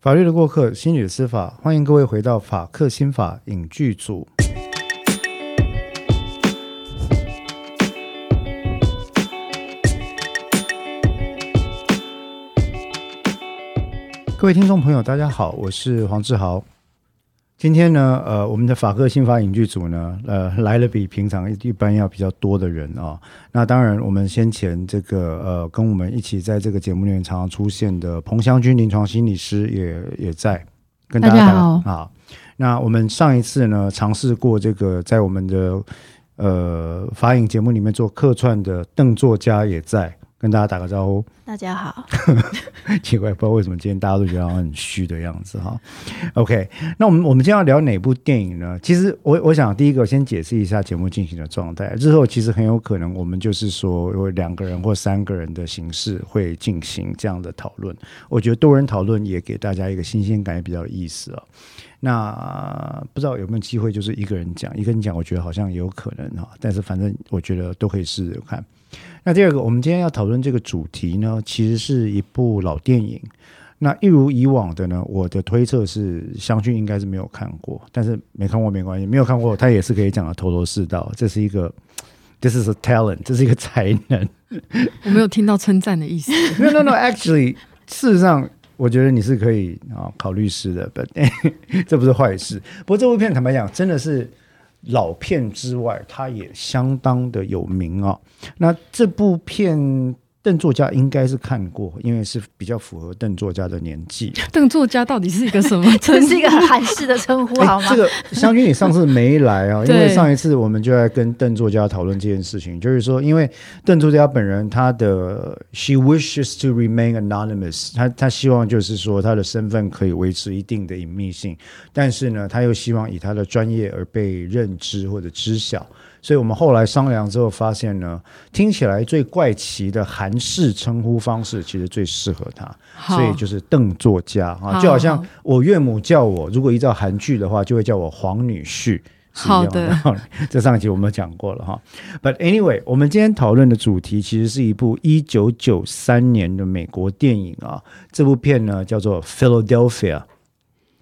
法律的过客，心理的司法，欢迎各位回到法客心法影剧组。各位听众朋友，大家好，我是黄志豪。今天呢，呃，我们的法克新法影剧组呢，呃，来了比平常一般要比较多的人啊。那当然，我们先前这个呃，跟我们一起在这个节目里面常常出现的彭湘君临床心理师也也在跟大家好啊。那我们上一次呢，尝试过这个在我们的呃法影节目里面做客串的邓作家也在。跟大家打个招呼，大家好。奇怪，不知道为什么今天大家都觉得很虚的样子哈。OK，那我们我们今天要聊哪部电影呢？其实我我想第一个先解释一下节目进行的状态。日后其实很有可能我们就是说有两个人或三个人的形式会进行这样的讨论。我觉得多人讨论也给大家一个新鲜感，也比较有意思啊。那不知道有没有机会就是一个人讲，一个人讲，我觉得好像也有可能哈。但是反正我觉得都可以试试看。那第二个，我们今天要讨论这个主题呢，其实是一部老电影。那一如以往的呢，我的推测是湘君应该是没有看过，但是没看过没关系，没有看过他也是可以讲的头头是道。这是一个，this is a talent，这是一个才能。我没有听到称赞的意思。No no no，actually，事实上，我觉得你是可以啊考律师的，but 这不是坏事。不过这部片坦白讲，真的是。老片之外，它也相当的有名啊。那这部片。邓作家应该是看过，因为是比较符合邓作家的年纪。邓作家到底是一个什么？这是一个很韩式的称呼，好吗？这个湘君，你上次没来啊？因为上一次我们就在跟邓作家讨论这件事情，就是说，因为邓作家本人他的 she wishes to remain anonymous，他他希望就是说他的身份可以维持一定的隐秘性，但是呢，他又希望以他的专业而被认知或者知晓。所以我们后来商量之后发现呢，听起来最怪奇的韩式称呼方式，其实最适合他，所以就是邓作家啊，就好像我岳母叫我，如果依照韩剧的话，就会叫我黄女婿。好的，这上一集我们讲过了哈。But anyway，我们今天讨论的主题其实是一部一九九三年的美国电影啊，这部片呢叫做《Philadelphia》，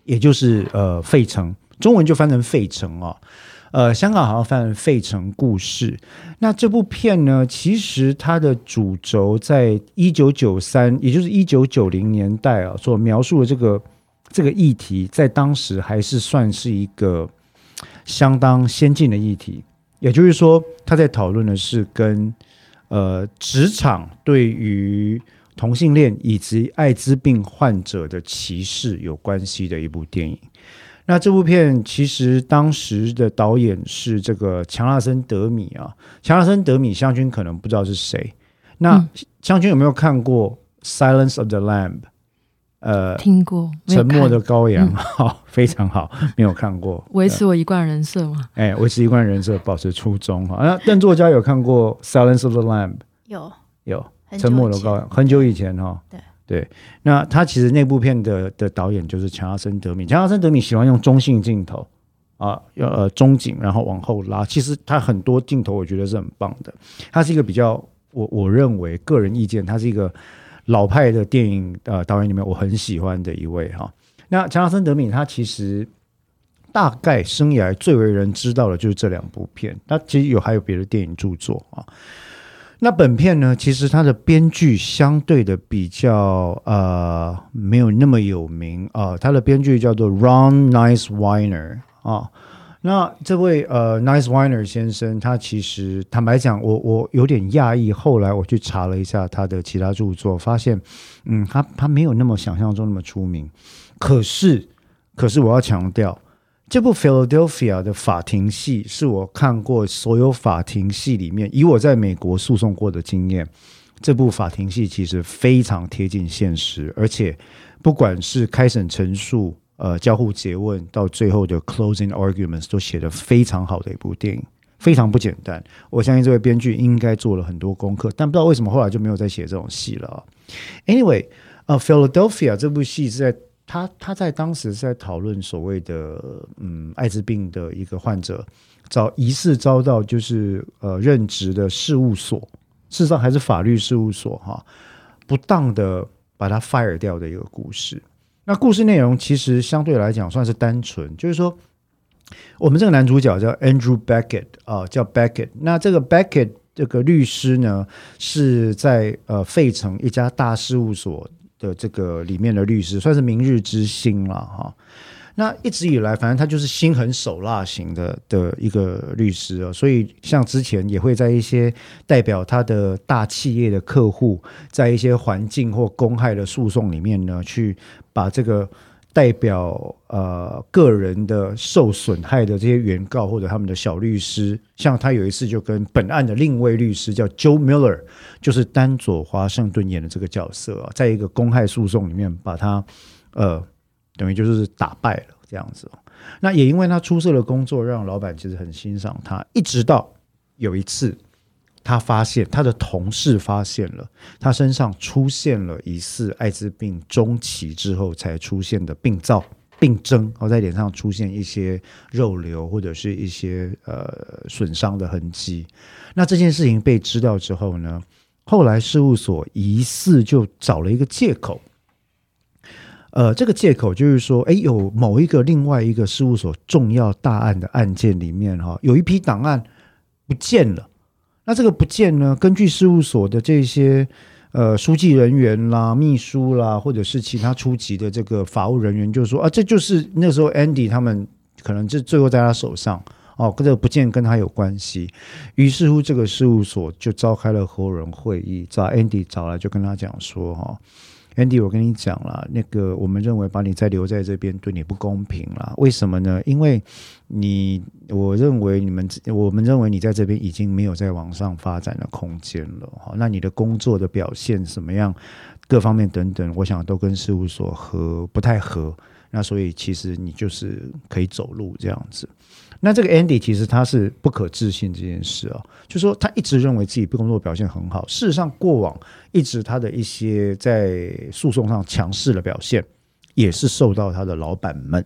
也就是呃费城，中文就翻成费城啊。呃，香港好像翻《费城故事》。那这部片呢，其实它的主轴在一九九三，也就是一九九零年代啊，所描述的这个这个议题，在当时还是算是一个相当先进的议题。也就是说，他在讨论的是跟呃职场对于同性恋以及艾滋病患者的歧视有关系的一部电影。那这部片其实当时的导演是这个强纳森德米啊，强纳森德米湘君可能不知道是谁。那湘君有没有看过《Silence of the Lamb》？呃，听过《沉默的羔羊》好，非常好，没有看过。维持我一贯人设吗？哎，维持一贯人设，保持初衷哈。那邓作家有看过《Silence of the Lamb》？有有，《沉默的羔羊》很久以前哈。对。对，那他其实那部片的的导演就是强纳森德米。强纳森德米喜欢用中性镜头啊，要呃中景，然后往后拉。其实他很多镜头我觉得是很棒的。他是一个比较，我我认为个人意见，他是一个老派的电影呃导演里面我很喜欢的一位哈。那强纳森德米他其实大概生涯最为人知道的就是这两部片。他其实有还有别的电影著作啊。那本片呢，其实它的编剧相对的比较呃没有那么有名啊，他的编剧叫做 Ron Nice Weiner 啊。那这位呃 nice winer 先生，他其实坦白讲，我我有点讶异。后来我去查了一下他的其他著作，发现嗯，他他没有那么想象中那么出名。可是可是我要强调。这部《Philadelphia》的法庭戏是我看过所有法庭戏里面，以我在美国诉讼过的经验，这部法庭戏其实非常贴近现实，而且不管是开审陈述、呃交互诘问，到最后的 closing arguments 都写得非常好的一部电影，非常不简单。我相信这位编剧应该做了很多功课，但不知道为什么后来就没有再写这种戏了。Anyway，呃，《Philadelphia》这部戏是在。他他在当时是在讨论所谓的嗯艾滋病的一个患者遭疑似遭到就是呃任职的事务所，事实上还是法律事务所哈，不当的把他 fire 掉的一个故事。那故事内容其实相对来讲算是单纯，就是说，我们这个男主角叫 Andrew Beckett 啊，叫 Beckett。那这个 Beckett 这个律师呢，是在呃费城一家大事务所的这个里面的律师，算是明日之星了哈。那一直以来，反正他就是心狠手辣型的的一个律师啊，所以像之前也会在一些代表他的大企业的客户，在一些环境或公害的诉讼里面呢，去把这个代表呃个人的受损害的这些原告或者他们的小律师，像他有一次就跟本案的另一位律师叫 Joe Miller，就是丹佐华盛顿演的这个角色啊，在一个公害诉讼里面把他呃。等于就是打败了这样子，那也因为他出色的工作，让老板其实很欣赏他。一直到有一次，他发现他的同事发现了他身上出现了疑似艾滋病中期之后才出现的病灶、病征，然后在脸上出现一些肉瘤或者是一些呃损伤的痕迹。那这件事情被知道之后呢，后来事务所疑似就找了一个借口。呃，这个借口就是说，哎，有某一个另外一个事务所重要大案的案件里面，哈，有一批档案不见了。那这个不见呢？根据事务所的这些呃书记人员啦、秘书啦，或者是其他初级的这个法务人员，就说啊，这就是那时候 Andy 他们可能这最后在他手上哦，这个不见跟他有关系。于是乎，这个事务所就召开了合伙人会议，找 Andy 找来，就跟他讲说，哈。Andy，我跟你讲了，那个我们认为把你再留在这边对你不公平了。为什么呢？因为你，我认为你们，我们认为你在这边已经没有在往上发展的空间了。哈，那你的工作的表现什么样，各方面等等，我想都跟事务所合不太合。那所以其实你就是可以走路这样子。那这个 Andy 其实他是不可置信这件事啊，就说他一直认为自己工作表现很好。事实上，过往一直他的一些在诉讼上强势的表现，也是受到他的老板们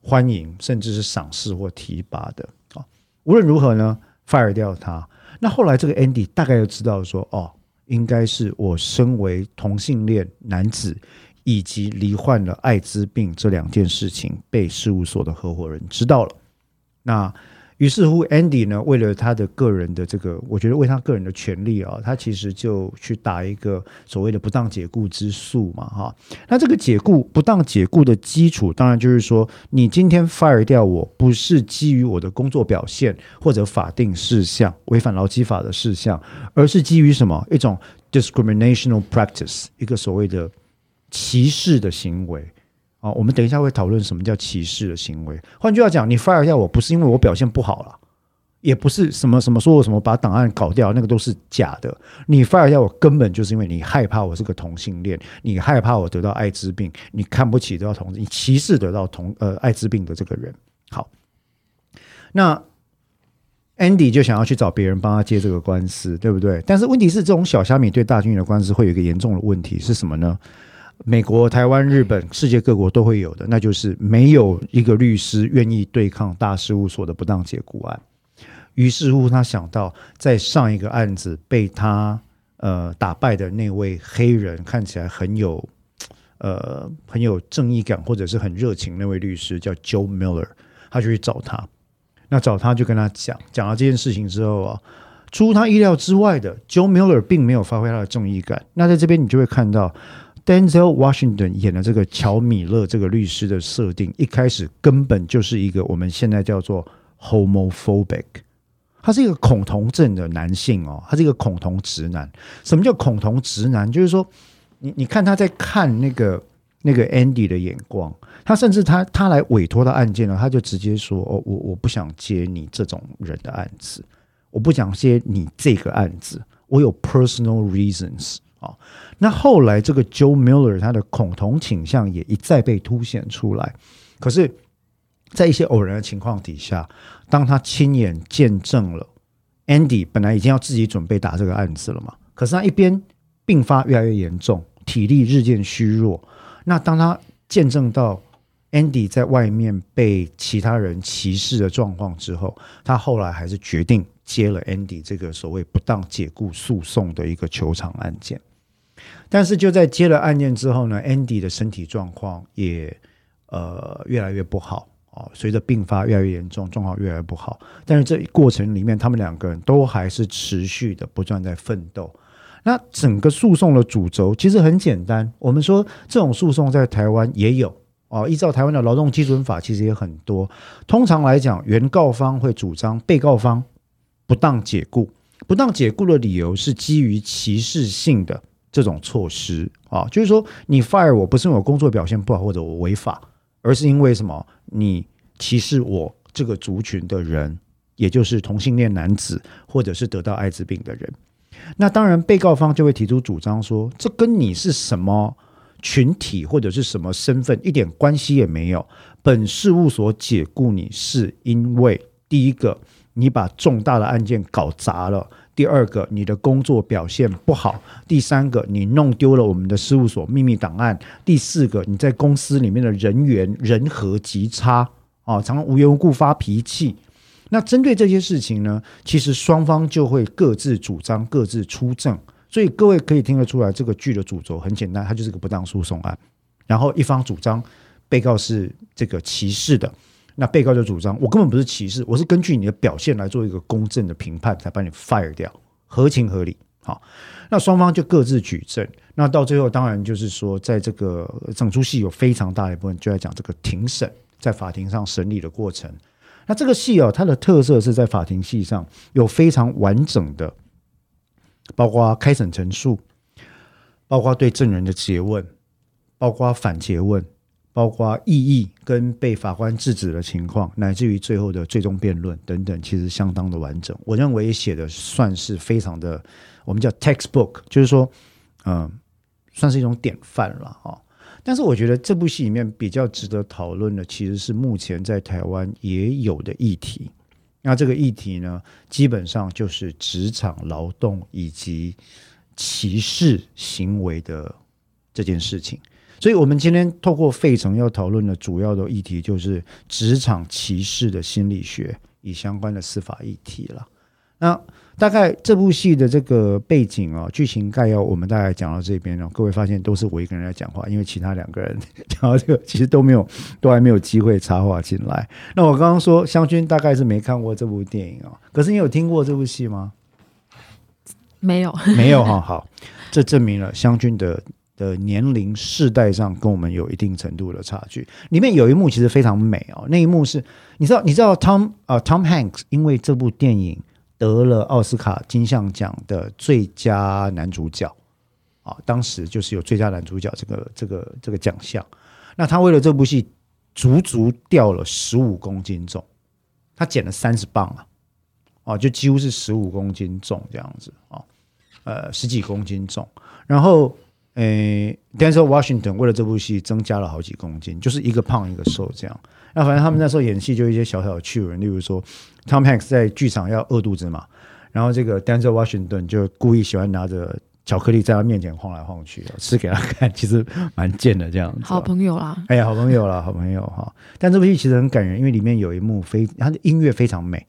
欢迎，甚至是赏识或提拔的啊。无论如何呢，fire 掉他。那后来这个 Andy 大概就知道说，哦，应该是我身为同性恋男子以及罹患了艾滋病这两件事情被事务所的合伙人知道了。那于是乎，Andy 呢，为了他的个人的这个，我觉得为他个人的权利啊，他其实就去打一个所谓的不当解雇之诉嘛，哈。那这个解雇不当解雇的基础，当然就是说，你今天 fire 掉我不是基于我的工作表现或者法定事项违反劳基法的事项，而是基于什么一种 discriminational practice，一个所谓的歧视的行为。啊，我们等一下会讨论什么叫歧视的行为。换句话讲，你 fire 掉我不是因为我表现不好了，也不是什么什么说我什么把档案搞掉，那个都是假的。你 fire 掉我根本就是因为你害怕我是个同性恋，你害怕我得到艾滋病，你看不起得到同你歧视得到同呃艾滋病的这个人。好，那 Andy 就想要去找别人帮他接这个官司，对不对？但是问题是，这种小虾米对大军的官司会有一个严重的问题是什么呢？美国、台湾、日本、世界各国都会有的，那就是没有一个律师愿意对抗大事务所的不当解雇案。于是乎，他想到在上一个案子被他呃打败的那位黑人，看起来很有呃很有正义感或者是很热情那位律师叫 Joe Miller，他就去找他。那找他就跟他讲，讲了这件事情之后啊，出乎他意料之外的，Joe Miller 并没有发挥他的正义感。那在这边你就会看到。Denzel Washington 演的这个乔米勒这个律师的设定，一开始根本就是一个我们现在叫做 homophobic，他是一个恐同症的男性哦，他是一个恐同直男。什么叫恐同直男？就是说，你你看他在看那个那个 Andy 的眼光，他甚至他他来委托的案件呢，他就直接说：“哦，我我不想接你这种人的案子，我不想接你这个案子，我有 personal reasons。”啊，那后来这个 Joe Miller 他的恐同倾向也一再被凸显出来。可是，在一些偶然的情况底下，当他亲眼见证了 Andy 本来已经要自己准备打这个案子了嘛，可是他一边病发越来越严重，体力日渐虚弱。那当他见证到 Andy 在外面被其他人歧视的状况之后，他后来还是决定接了 Andy 这个所谓不当解雇诉讼的一个球场案件。但是就在接了案件之后呢，Andy 的身体状况也呃越来越不好哦，随着病发越来越严重，状况越来越不好。但是这一过程里面，他们两个人都还是持续的不断在奋斗。那整个诉讼的主轴其实很简单，我们说这种诉讼在台湾也有哦，依照台湾的劳动基准法，其实也很多。通常来讲，原告方会主张被告方不当解雇，不当解雇的理由是基于歧视性的这种措施啊，就是说你 fire 我不是因为我工作表现不好或者我违法，而是因为什么？你歧视我这个族群的人，也就是同性恋男子或者是得到艾滋病的人。那当然，被告方就会提出主张说，这跟你是什么群体或者是什么身份一点关系也没有。本事务所解雇你是因为第一个，你把重大的案件搞砸了；第二个，你的工作表现不好；第三个，你弄丢了我们的事务所秘密档案；第四个，你在公司里面的人员人和极差啊，常常无缘无故发脾气。那针对这些事情呢，其实双方就会各自主张、各自出证，所以各位可以听得出来，这个剧的主轴很简单，它就是个不当诉讼案。然后一方主张被告是这个歧视的，那被告就主张我根本不是歧视，我是根据你的表现来做一个公正的评判，才把你 fire 掉，合情合理。好，那双方就各自举证，那到最后当然就是说，在这个整出戏有非常大一部分就在讲这个庭审，在法庭上审理的过程。那这个戏哦，它的特色是在法庭戏上有非常完整的，包括开审陈述，包括对证人的诘问，包括反诘问，包括异议跟被法官制止的情况，乃至于最后的最终辩论等等，其实相当的完整。我认为写的算是非常的，我们叫 textbook，就是说，嗯，算是一种典范了啊。但是我觉得这部戏里面比较值得讨论的，其实是目前在台湾也有的议题。那这个议题呢，基本上就是职场劳动以及歧视行为的这件事情。所以，我们今天透过费城要讨论的主要的议题，就是职场歧视的心理学与相关的司法议题了。那大概这部戏的这个背景啊，剧情概要，我们大概讲到这边了。各位发现都是我一个人在讲话，因为其他两个人 讲到这个，其实都没有，都还没有机会插话进来。那我刚刚说湘君大概是没看过这部电影哦，可是你有听过这部戏吗？没有，没有哈。好，这证明了湘君的的年龄世代上跟我们有一定程度的差距。里面有一幕其实非常美哦，那一幕是你知道，你知道 Tom 啊 Tom Hanks 因为这部电影。得了奥斯卡金像奖的最佳男主角啊，当时就是有最佳男主角这个这个这个奖项。那他为了这部戏，足足掉了十五公斤重，他减了三十磅啊，哦，就几乎是十五公斤重这样子啊，呃，十几公斤重。然后，诶，Denzel Washington 为了这部戏增加了好几公斤，就是一个胖一个瘦这样。那反正他们那时候演戏就一些小小的趣闻，例如说，Tom Hanks 在剧场要饿肚子嘛，然后这个 Denzel Washington 就故意喜欢拿着巧克力在他面前晃来晃去，吃给他看，其实蛮贱的这样子。好朋友啦，哎呀，好朋友啦，好朋友哈。但这部戏其实很感人，因为里面有一幕非，它的音乐非常美，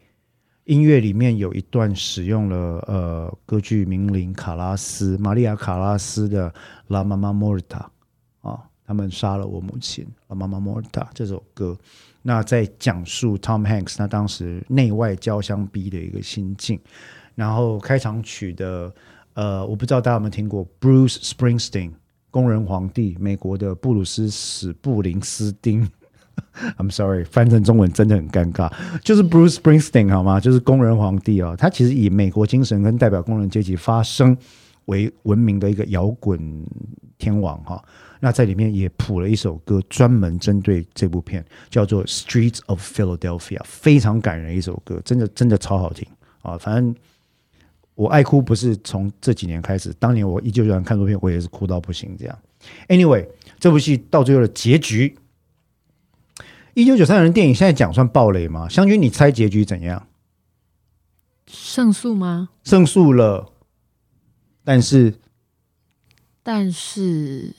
音乐里面有一段使用了呃歌剧名伶卡拉斯玛利亚卡拉斯的《La Mama Morta》啊。他们杀了我母亲，《妈妈莫塔》这首歌，那在讲述 Tom Hanks 他当时内外交相逼的一个心境。然后开场曲的，呃，我不知道大家有没有听过 Bruce Springsteen，工人皇帝，美国的布鲁斯史布林斯丁。I'm sorry，翻成中文真的很尴尬，就是 Bruce Springsteen 好吗？就是工人皇帝哦，他其实以美国精神跟代表工人阶级发声为闻名的一个摇滚天王哈。那在里面也谱了一首歌，专门针对这部片，叫做《Streets of Philadelphia》，非常感人一首歌，真的真的超好听啊！反正我爱哭不是从这几年开始，当年我一九九三看这部片，我也是哭到不行。这样，Anyway，这部戏到最后的结局，一九九三年的电影现在讲算暴雷吗？湘君，你猜结局怎样？胜诉吗？胜诉了，但是，但是。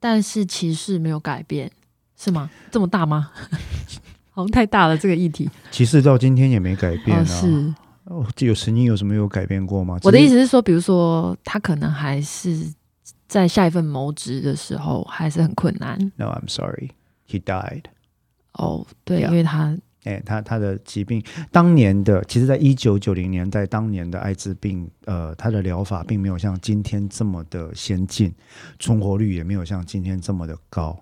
但是歧视没有改变，是吗？这么大吗？好像太大了，这个议题。歧视到今天也没改变啊。是，有曾经有什么有改变过吗？我的意思是说，比如说他可能还是在下一份谋职的时候还是很困难。No, I'm sorry, he died. 哦，对 Yeah 因为他哎，他他的疾病，当年的其实，在一九九零年代，当年的艾滋病，呃，他的疗法并没有像今天这么的先进，存活率也没有像今天这么的高。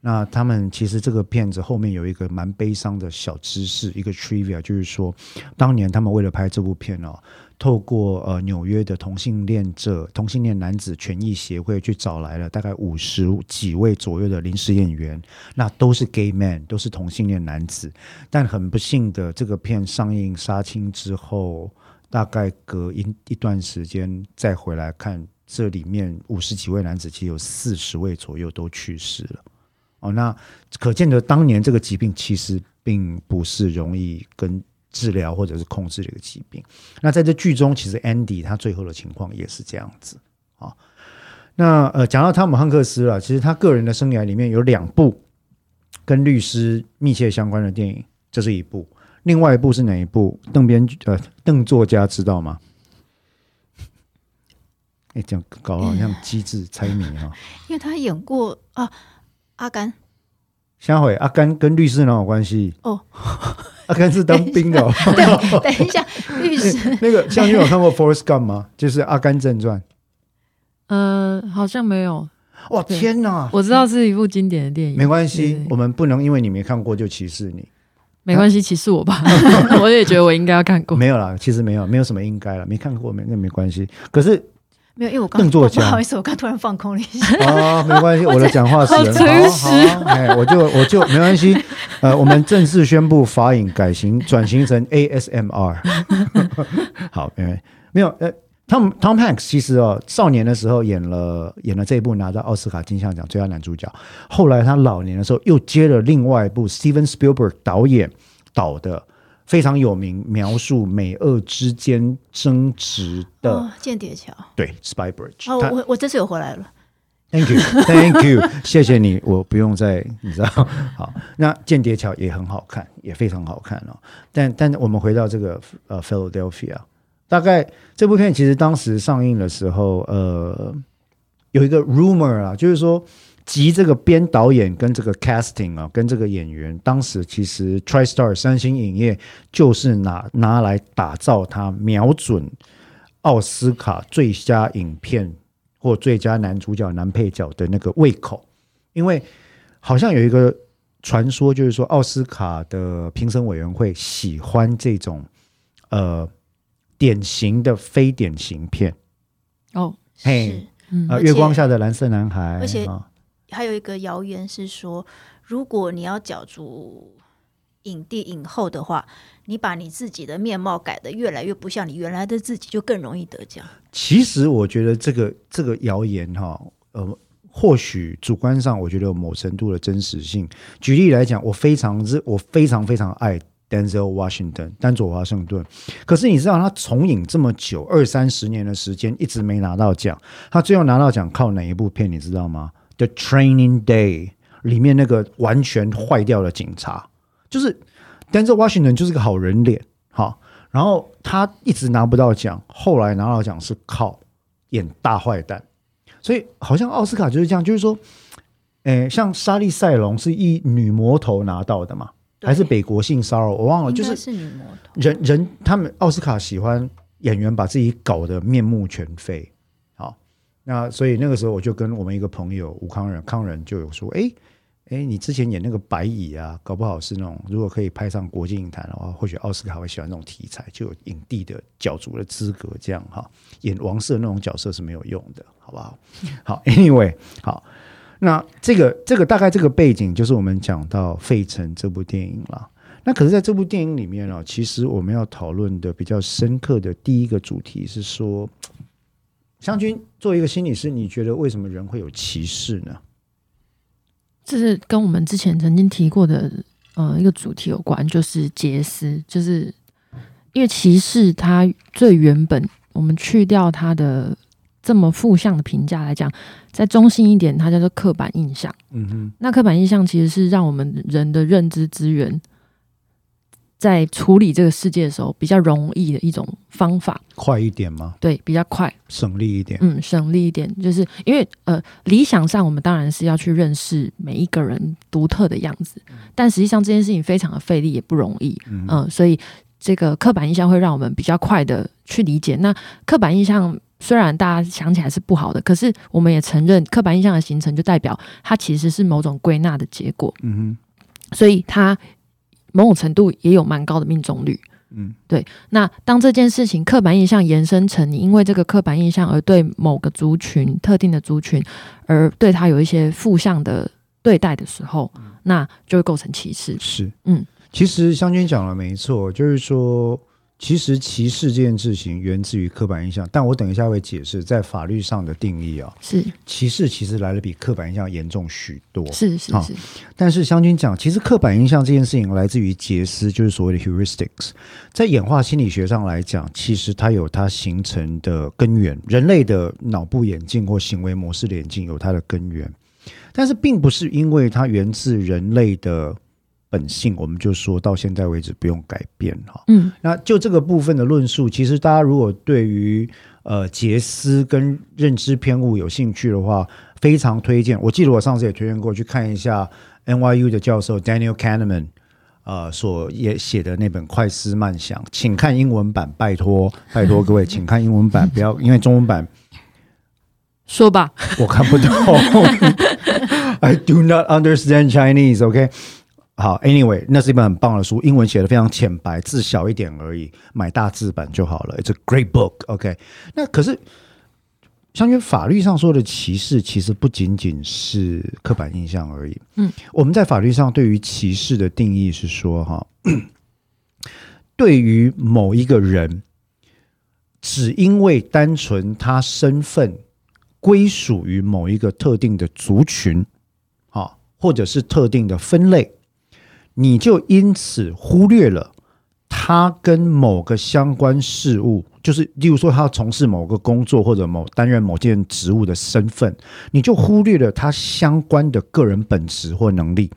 那他们其实这个片子后面有一个蛮悲伤的小知识，一个 trivia，就是说，当年他们为了拍这部片哦，透过呃纽约的同性恋者、同性恋男子权益协会去找来了大概五十几位左右的临时演员，那都是 gay man，都是同性恋男子。但很不幸的，这个片上映杀青之后，大概隔一一段时间再回来看，这里面五十几位男子，其实有四十位左右都去世了。哦，那可见得当年这个疾病其实并不是容易跟治疗或者是控制这个疾病。那在这剧中，其实 Andy 他最后的情况也是这样子啊、那呃，讲到汤姆汉克斯了，其实他个人的生涯里面有两部跟律师密切相关的电影，这是一部。另外一部是哪一部？邓编剧呃，邓作家知道吗？哎，这样搞得好像机智猜谜哈、因为他演过啊，阿甘下回阿甘跟律师哪有关系？哦，阿甘是当兵的、哦。对，等一下，律师那个像你有看过《Forrest Gump》吗？就是《阿甘正传呃好像没有，》。哇，天哪！我知道是一部经典的电影，没关系，我们不能因为你没看过就歧视你。没关系，歧视我吧，我也觉得我应该要看过。没有啦，其实没有，没有什么应该了，没看过没那没关系。可是没有，因为我刚邓作家不好意思，我刚突然放空了一下。啊，没关系，我的讲话是很好诚实好，哎，我就我就没关系。呃，我们正式宣布法影改型转型成 ASMR。好，没没有呃。Tom Tom Hanks 其实哦，少年的时候演了演了这一部拿到奥斯卡金像奖最佳男主角，后来他老年的时候又接了另外一部 Steven Spielberg 导演导的非常有名，描述美俄之间争执的、哦，间谍桥。对 Spy Bridge。哦，我我这次有回来了。Thank you, Thank you，谢谢你，我不用再你知道。好，那《间谍桥》也很好看，也非常好看哦。但但我们回到这个呃 Philadelphia，大概这部片其实当时上映的时候，呃，有一个 rumor 啊，就是说集这个编导演跟这个 casting 啊，跟这个演员，当时其实 TriStar 三星影业就是拿拿来打造它，瞄准奥斯卡最佳影片或最佳男主角、男配角的那个胃口，因为好像有一个传说，就是说奥斯卡的评审委员会喜欢这种呃典型的非典型片，哦，嘿是，嗯。呃，月光下的蓝色男孩，而且啊还有一个谣言是说，如果你要角逐影帝影后的话，你把你自己的面貌改得越来越不像你原来的自己，就更容易得奖。其实我觉得这个这个谣言哈，呃，或许主观上我觉得有某程度的真实性。举例来讲，我非常之我非常非常爱 Denzel Washington 丹佐华盛顿，可是你知道他从影这么久二三十年的时间，一直没拿到奖。他最后拿到奖靠哪一部片你知道吗？The Training Day 里面那个完全坏掉的警察，就是 Denzel Washington 就是个好人脸，哈。然后他一直拿不到奖，后来拿到奖是靠演大坏蛋，所以好像奥斯卡就是这样，就是说，诶，像莎莉赛隆是一女魔头拿到的嘛，还是北国性骚扰？我忘了，就是是女魔头。人人他们奥斯卡喜欢演员把自己搞得面目全非，好，那所以那个时候我就跟我们一个朋友吴康仁，康仁就有说，哎哎，你之前演那个白蚁啊，搞不好是那种如果可以拍上国际影坛的话，或许奥斯卡会喜欢那种题材，就有影帝的角逐的资格，这样哈，演王室的那种角色是没有用的，好不好？好，anyway，好。那这个这个大概这个背景就是我们讲到《费城》这部电影了。那可是在这部电影里面呢、其实我们要讨论的比较深刻的第一个主题是说，湘君作为一个心理师，你觉得为什么人会有歧视呢？这是跟我们之前曾经提过的呃一个主题有关，就是杰斯，就是因为歧视它最原本，我们去掉它的这么负向的评价来讲，再中性一点，它叫做刻板印象。嗯哼，那刻板印象其实是让我们人的认知资源在处理这个世界的时候比较容易的一种方法，快一点吗？对，比较快，省力一点。嗯，省力一点，就是因为呃，理想上我们当然是要去认识每一个人独特的样子，但实际上这件事情非常的费力，也不容易，嗯、所以这个刻板印象会让我们比较快的去理解。那刻板印象虽然大家想起来是不好的，可是我们也承认刻板印象的形成就代表它其实是某种归纳的结果，嗯哼。所以它某种程度也有蛮高的命中率。嗯，对。那当这件事情刻板印象延伸成你因为这个刻板印象而对某个族群、特定的族群而对他有一些负向的对待的时候，那就会构成歧视，。是，嗯，其实湘君讲了没错，就是说，其实歧视这件事情源自于刻板印象，但我等一下会解释在法律上的定义啊，是歧视其实来的比刻板印象严重许多。好是是是，但是湘君讲，其实刻板印象这件事情来自于杰斯，就是所谓的 heuristics。在演化心理学上来讲，其实它有它形成的根源，人类的脑部眼镜或行为模式的眼镜有它的根源，但是并不是因为它源自人类的本性，我们就说到现在为止不用改变哈。嗯那就这个部分的论述，其实大家如果对于呃杰斯跟认知偏误有兴趣的话，非常推荐。我记得我上次也推荐过去看一下 NYU 的教授 Daniel Kahneman 呃所也写的那本《快思慢想》，请看英文版，拜托 拜托各位，请看英文版，不要 因为中文版说吧，我看不懂，I do not understand Chinese。OK，好，Anyway，那是一本很棒的书，英文写的非常浅白，字小一点而已，买大字版就好了。It's a great book。OK，那可是，相信法律上说的歧视，其实不仅仅是刻板印象而已。嗯，我们在法律上对于歧视的定义是说，哈，对于某一个人，只因为单纯他身份归属于某一个特定的族群，啊，或者是特定的分类，你就因此忽略了他跟某个相关事物，就是例如说他从事某个工作或者某担任某件职务的身份，你就忽略了他相关的个人本质或能力。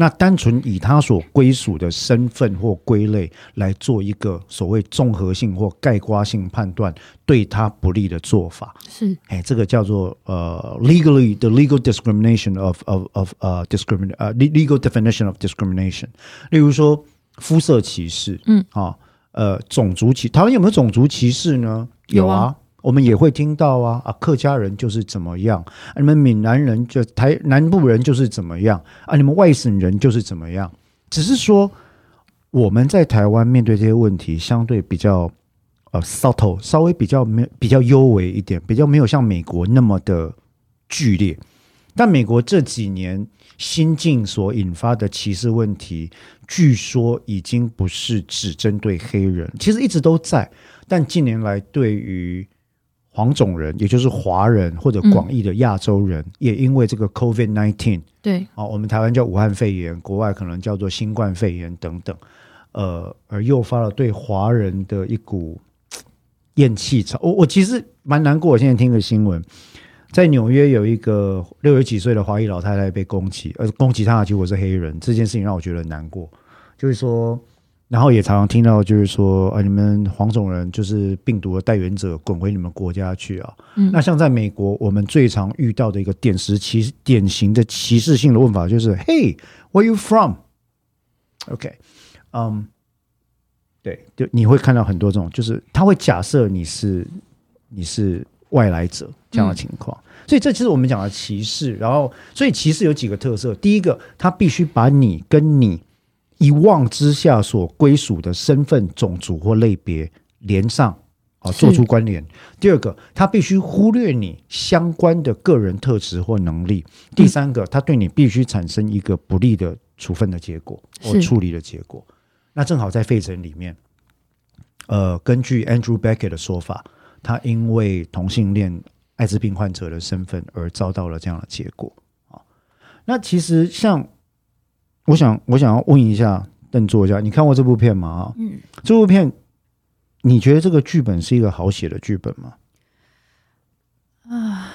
那单纯以他所归属的身份或归类来做一个所谓综合性或概括性判断，对他不利的做法，是哎，这个叫做呃 legally the legal discrimination of of of 呃 discrimin 呃 le- legal definition of discrimination。例如说肤色歧视，嗯啊呃种族歧，台湾有没有种族歧视呢？有啊啊。我们也会听到啊啊，客家人就是怎么样，你们闽南人就台南部人就是怎么样啊，你们外省人就是怎么样。只是说我们在台湾面对这些问题，相对比较呃 subtle，稍微比较没比较优微一点，比较没有像美国那么的剧烈。但美国这几年新境所引发的歧视问题，据说已经不是只针对黑人，其实一直都在。但近年来对于黄种人，也就是华人或者广义的亚洲人，也因为这个 COVID nineteen 对，啊，我们台湾叫武汉肺炎，国外可能叫做新冠肺炎等等，呃，而诱发了对华人的一股嘖厌弃潮。我我其实蛮难过，我现在听个新闻，在纽约有一个六十几岁的华裔老太太被攻击，而攻击她的结果是黑人，这件事情让我觉得很难过。就是说，然后也常常听到，就是说，啊，你们黄种人就是病毒的带源者，滚回你们国家去啊！嗯那像在美国，我们最常遇到的一个典型歧典型的歧视性的问法就是：“Hey，where you from？”OK，嗯、对，就你会看到很多这种，就是他会假设你是你是外来者这样的情况。所以这就是我们讲的歧视，然后所以歧视有几个特色：第一个，他必须把你跟你一望之下所归属的身份、种族或类别连上，啊，做出关联。第二个，他必须忽略你相关的个人特质或能力。第三个，他对你必须产生一个不利的处分的结果或处理的结果。那正好在费城里面，呃，根据 Andrew Beckett 的说法，他因为同性恋艾滋病患者的身份而遭到了这样的结果啊。那其实像，我想我想要问一下邓作家，你看过这部片吗？啊，嗯，这部片你觉得这个剧本是一个好写的剧本吗？啊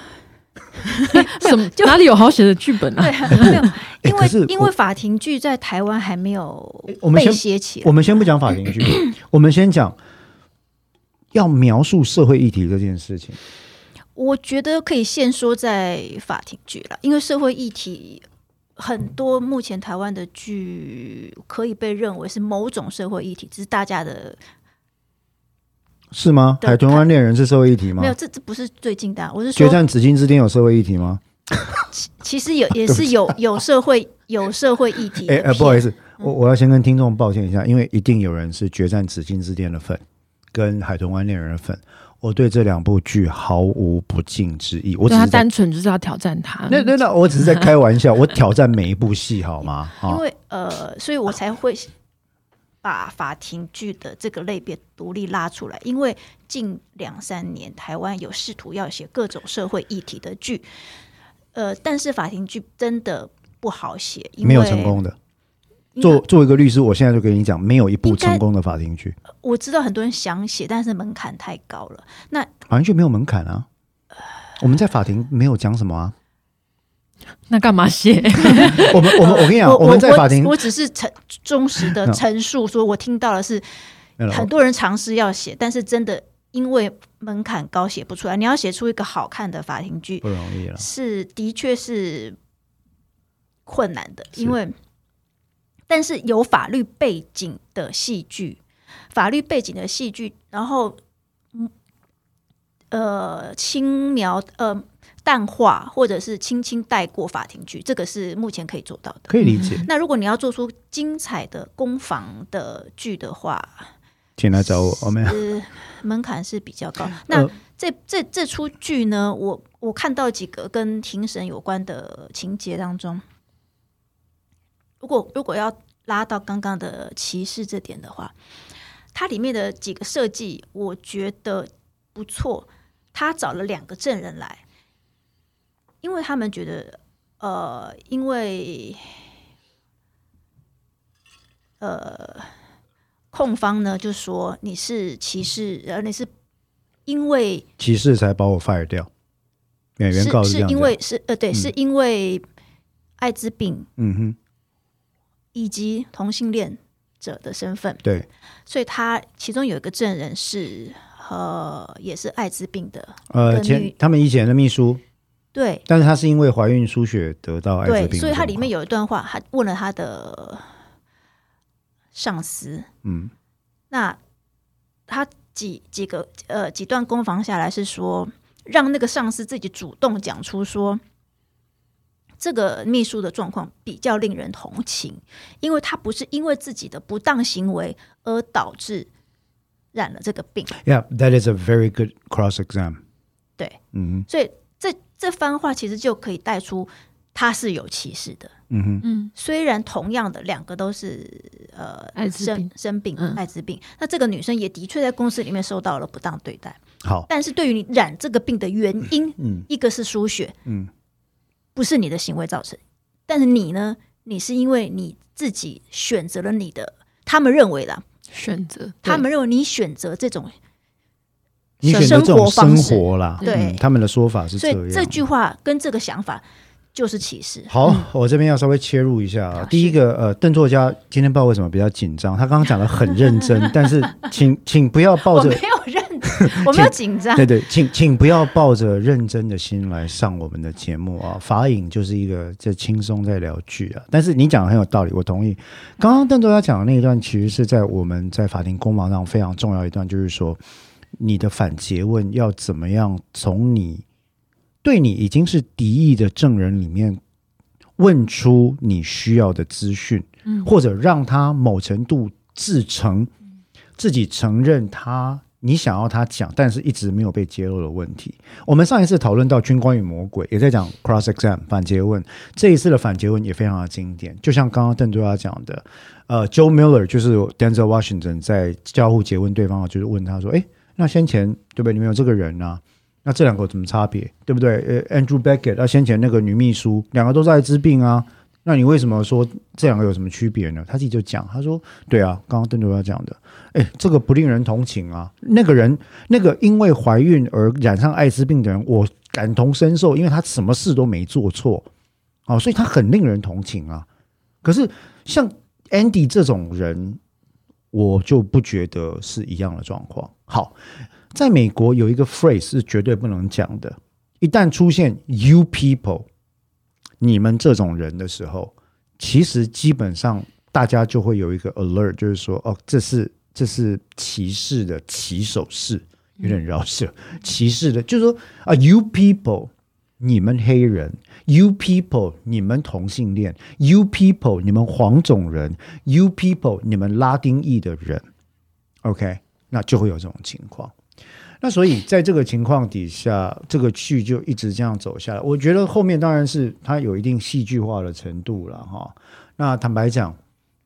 什么 哪里有好写的剧本啊？对啊，没有，因为因为法庭剧在台湾还没有被我们先写起来我，们先不讲法庭剧，我们先讲要描述社会议题这件事情。我觉得可以先说在法庭剧了，因为社会议题很多，目前台湾的剧可以被认为是某种社会议题，只是大家的是吗？海豚湾恋人是社会议题吗没？有，这这不是最近的啊，我是说决，战紫禁之巅有社会议题吗？其实有也是有 有社会有社会议题 哎哎、不好意思，我我要先跟听众抱歉一下，因为一定有人是决战紫禁之巅的粉，跟海豚湾恋人的粉。我对这两部剧毫无不敬之意，我只对他是在单纯就是要挑战他。那那那，我只是在开玩笑，我挑战每一部戏好吗？啊，因为呃，所以我才会把法庭剧的这个类别独立拉出来。因为近两三年台湾有试图要写各种社会议题的剧，呃，但是法庭剧真的不好写，因为没有成功的。做作为一个律师，我现在就跟你讲，没有一部成功的法庭剧，我知道很多人想写，但是门槛太高了。那法庭剧没有门槛啊。我们在法庭没有讲什么啊。那干嘛写？我们我们我跟你讲，我我们在法庭我，我只是陈忠实的 嗯陈述，说我听到的是很多人尝试要写，但是真的因为门槛高写不出来。你要写出一个好看的法庭剧，不容易了。是的确是困难的，因为但是有法律背景的戏剧，法律背景的戏剧，然后嗯呃轻描呃淡化或者是轻轻带过法庭剧，这个是目前可以做到的。可以理解，那如果你要做出精彩的攻防的剧的话，请来找我。我们呃，门槛是比较高。那呃这这这出剧呢，我我看到几个跟庭审有关的情节当中，如果如果要拉到刚刚的歧视这点的话，它里面的几个设计我觉得不错。他找了两个证人来，因为他们觉得，呃，因为呃，控方呢就说你是歧视，呃，你是因为歧视才把我 fire 掉。原原告是是因为是呃对，嗯是因为艾滋病嗯哼，以及同性恋者的身份，对，所以他其中有一个证人是呃也是艾滋病的，呃，前他们以前的秘书，对。但是他是因为怀孕输血得到艾滋病对，所以他里面有一段话，他问了他的上司，嗯。那他几几个呃几段攻防下来是说，让那个上司自己主动讲出说，这个秘书的状况比较令人同情，因为他不是因为自己的不当行为而导致染了这个病，，Yeah，that is a very good cross exam。对，嗯哼。所以这这番话其实就可以带出他是有歧视的。嗯哼，嗯，虽然同样的两个都是呃生艾滋病。生病嗯。艾滋病，那这个女生也的确在公司里面受到了不当对待。好，但是对于你染这个病的原因，嗯。一个是输血，嗯，不是你的行为造成，但是你呢，你是因为你自己选择了你的，他们认为啦，选择他们认为你选择这种，你选择这生种生活啦，对。嗯他们的说法是所这样。以这句话跟这个想法就是歧视。好，我这边要稍微切入一下啊。好。第一个，呃，邓作家今天不知道为什么比较紧张，他刚刚讲的很认真，但是请请不要抱着没有认，我没有紧张对。对，请请不要抱着认真的心来上我们的节目啊！法影就是一个在轻松在聊剧啊，但是你讲的很有道理，我同意。刚刚邓作家讲的那一段，其实是在我们在法庭攻防上非常重要一段，就是说你的反诘问要怎么样从你对你已经是敌意的证人里面问出你需要的资讯，嗯或者让他某程度自成自己承认他你想要他讲，但是一直没有被揭露的问题。我们上一次讨论到《军官与魔鬼》，也在讲 cross exam 反诘问，这一次的反诘问也非常的经典，就像刚刚邓多亚讲的，呃，Joe Miller 就是 Denzel Washington 在交互诘问对方，就是问他说：“哎，那先前对不对？你们有这个人啊？”那这两个有什么差别，对不对？呃，Andrew Beckett，那先前那个女秘书，两个都是艾滋病啊，那你为什么说这两个有什么区别呢？他自己就讲，他说：“对啊，刚刚邓主要讲的，哎，这个不令人同情啊。那个人，那个因为怀孕而染上艾滋病的人，我感同身受，因为他什么事都没做错，哦，所以他很令人同情啊。可是像 Andy 这种人，我就不觉得是一样的状况。好，在美国有一个 phrase 是绝对不能讲的，一旦出现 “you people”，你们这种人的时候，其实基本上大家就会有一个 alert，就是说，哦，这是这是歧视的起手式，有点绕舌，歧视的，就是说啊，you people，你们黑人，you people，你们同性恋，you people，你们黄种人，you people，你们拉丁裔的人，OK，那就会有这种情况。那所以在这个情况底下，这个剧就一直这样走下来。我觉得后面当然是它有一定戏剧化的程度了哈。那坦白讲，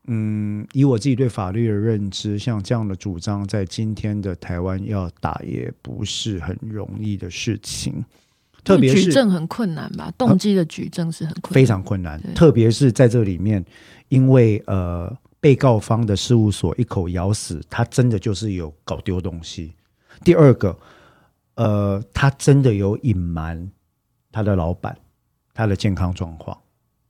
嗯，以我自己对法律的认知，像这样的主张，在今天的台湾要打也不是很容易的事情，特别是举证很困难吧？动机的举证是很困难，非常困难，特别是在这里面，因为呃，被告方的事务所一口咬死，他真的就是有搞丢东西。第二个，呃，他真的有隐瞒他的老板他的健康状况。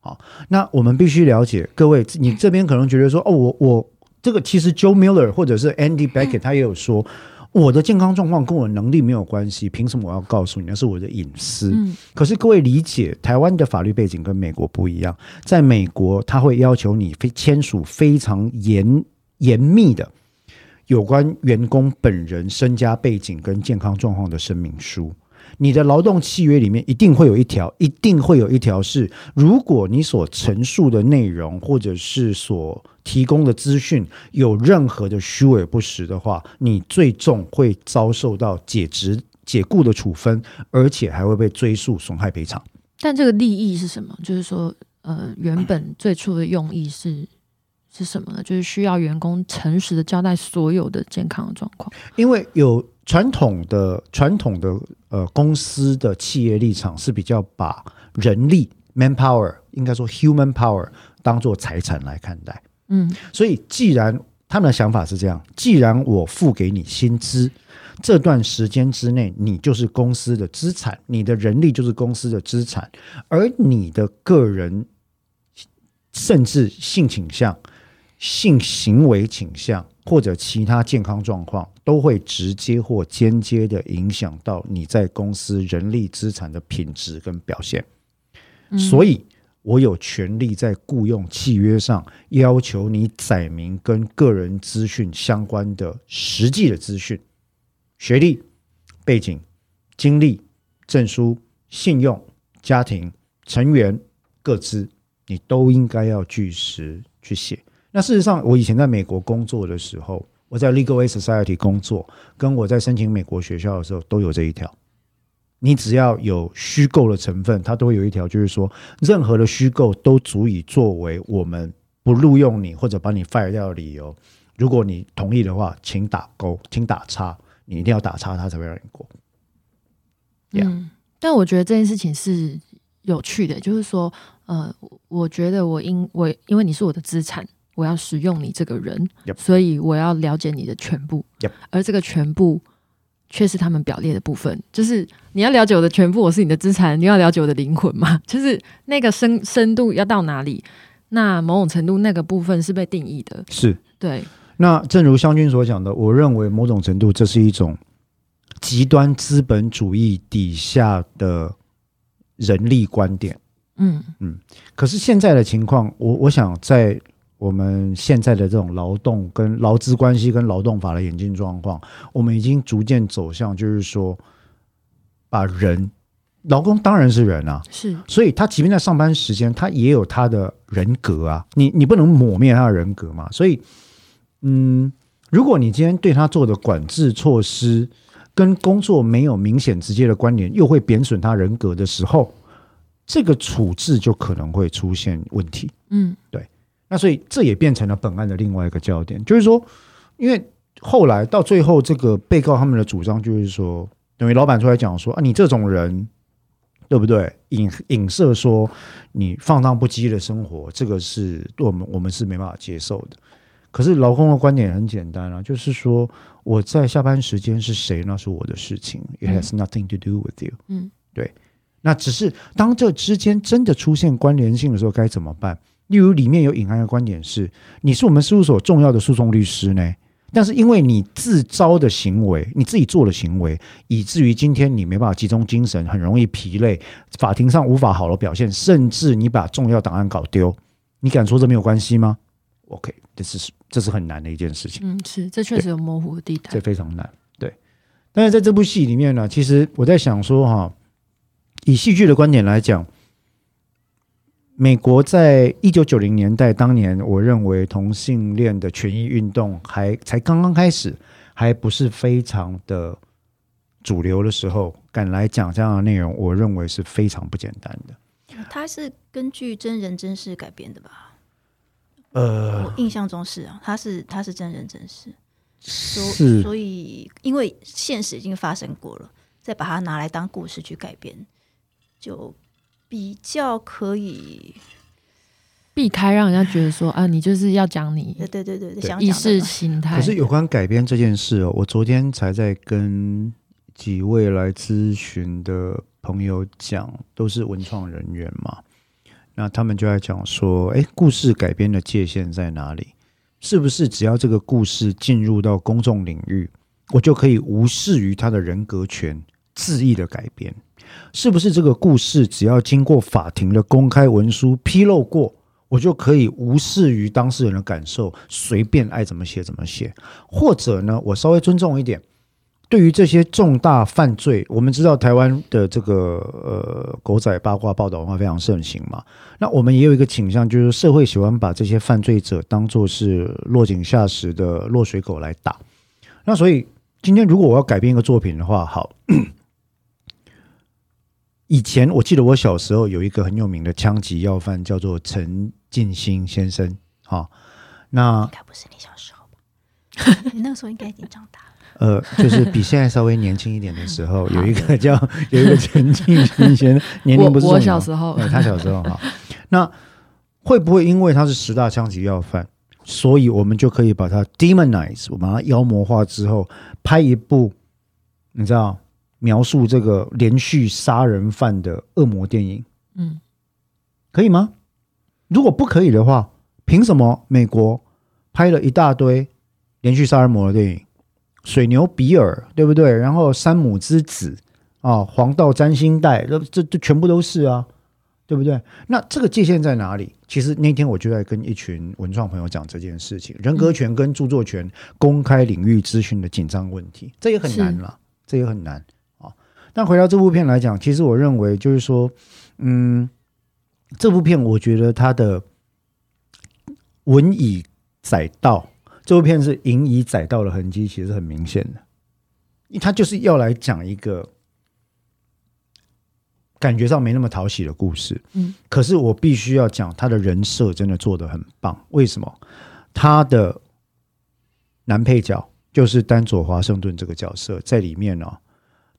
好，那我们必须了解，各位，你这边可能觉得说，哦，我我这个其实 Joe Miller 或者是 Andy Beckett 他也有说，我的健康状况跟我的能力没有关系，凭什么我要告诉你？那是我的隐私。嗯可是各位理解，台湾的法律背景跟美国不一样，在美国他会要求你非签署非常严严密的有关员工本人身家背景跟健康状况的声明书。你的劳动契约里面一定会有一条，一定会有一条是，如果你所陈述的内容或者是所提供的资讯有任何的虚伪不实的话，你最终会遭受到解职解雇的处分，而且还会被追诉损害赔偿。但这个利益是什么？就是说，呃，原本最初的用意是是什么呢？就是需要员工诚实的交代所有的健康的状况。因为有传统的传统的呃公司的企业立场是比较把人力 manpower 应该说 human power 当做财产来看待，嗯所以既然他们的想法是这样，既然我付给你薪资，这段时间之内你就是公司的资产，你的人力就是公司的资产，而你的个人甚至性倾向、性行为倾向或者其他健康状况，都会直接或间接的影响到你在公司人力资产的品质跟表现。所以，我有权利在雇佣契约上要求你载明跟个人资讯相关的实际的资讯，学历、背景、经历、证书、信用、家庭成员各资，你都应该要据实去写。那事实上，我以前在美国工作的时候，我在 Legal Aid Society 工作，跟我在申请美国学校的时候，都有这一条。你只要有虚构的成分，它都会有一条，就是说，任何的虚构都足以作为我们不录用你或者把你 fire 掉的理由。如果你同意的话，请打勾，请打叉，你一定要打叉，他才会让你过。嗯，但我觉得这件事情是有趣的，就是说，呃，我觉得我因我因为你是我的资产，我要使用你这个人 Yep 所以我要了解你的全部。Yep 而这个全部却是他们表列的部分，就是你要了解我的全部，我是你的资产，你要了解我的灵魂嘛，就是那个深深度要到哪里，那某种程度那个部分是被定义的，是，对，那正如湘君所讲的，我认为某种程度这是一种极端资本主义底下的人力观点。嗯。嗯。可是现在的情况，我我想在我们现在的这种劳动跟劳资关系跟劳动法的演进状况，我们已经逐渐走向，就是说，把人，劳工当然是人啊，是，所以他即便在上班时间，他也有他的人格啊，你你不能抹灭他的人格嘛。所以，嗯，如果你今天对他做的管制措施跟工作没有明显直接的关联，又会贬损他人格的时候，这个处置就可能会出现问题。嗯那所以这也变成了本案的另外一个焦点，就是说，因为后来到最后，这个被告他们的主张就是说，等于老板出来讲说啊，你这种人，对不对？影影射说你放荡不羁的生活，这个是对我们我们是没办法接受的。可是劳工的观点很简单啊，就是说我在下班时间是谁那是我的事情，it has nothing to do with you。嗯对那只是当这之间真的出现关联性的时候，该怎么办？例如里面有隐含的观点是，你是我们事务所重要的诉讼律师呢，但是因为你自招的行为，你自己做的行为，以至于今天你没办法集中精神，很容易疲累，法庭上无法好的表现，甚至你把重要档案搞丢，你敢说这没有关系吗？OK，这是这是很难的一件事情。嗯，是，这确实有模糊的地带这。非常难。对，但是在这部戏里面呢，其实我在想说哈，以戏剧的观点来讲，美国在一九九零年代当年，我认为同性恋的权益运动还才刚刚开始，还不是非常的主流的时候，敢来讲这样的内容，我认为是非常不简单的。它是根据真人真事改编的吧？呃，我印象中是啊，它是它是真人真事，所是所以因为现实已经发生过了，再把它拿来当故事去改编，就比较可以。避开让人家觉得说啊，你就是要讲你对对对对对，想意识的形态。可是有关改编这件事哦，我昨天才在跟几位来咨询的朋友讲，都是文创人员嘛，那他们就在讲说，哎，故事改编的界限在哪里？是不是只要这个故事进入到公众领域，我就可以无视于他的人格权，恣意的改编？是不是这个故事只要经过法庭的公开文书披露过，我就可以无视于当事人的感受，随便爱怎么写怎么写？或者呢，我稍微尊重一点，对于这些重大犯罪，我们知道台湾的这个呃狗仔八卦报道文化非常盛行嘛，那我们也有一个倾向，就是社会喜欢把这些犯罪者当作是落井下石的落水狗来打。那所以今天如果我要改编一个作品的话，好。以前我记得我小时候有一个很有名的枪击要犯，叫做陈进兴先生。哈、那应该不是你小时候吧？你那个时候应该已经长大了。呃，就是比现在稍微年轻一点的时候，有一个 叫有一个陈进兴先生，年龄不是我我小时候对他小时候哈。那会不会因为他是十大枪击要犯，所以我们就可以把他 demonize，我把他妖魔化之后，拍一部你知道描述这个连续杀人犯的恶魔电影？嗯，可以吗？如果不可以的话，凭什么美国拍了一大堆连续杀人魔的电影？水牛比尔，对不对？然后山姆之子啊，黄道占星带，这这这全部都是啊，对不对？那这个界限在哪里？其实那天我就在跟一群文创朋友讲这件事情，人格权跟著作权公开领域资讯的紧张问题，这也很难了，这也很难啊。但回到这部片来讲，其实我认为就是说，嗯，这部片我觉得它的文以载道，这部片是引以载道的痕迹，其实很明显的，因为它就是要来讲一个感觉上没那么讨喜的故事。嗯，可是我必须要讲，他的人设真的做得很棒。为什么？他的男配角就是丹佐华盛顿这个角色，在里面呢、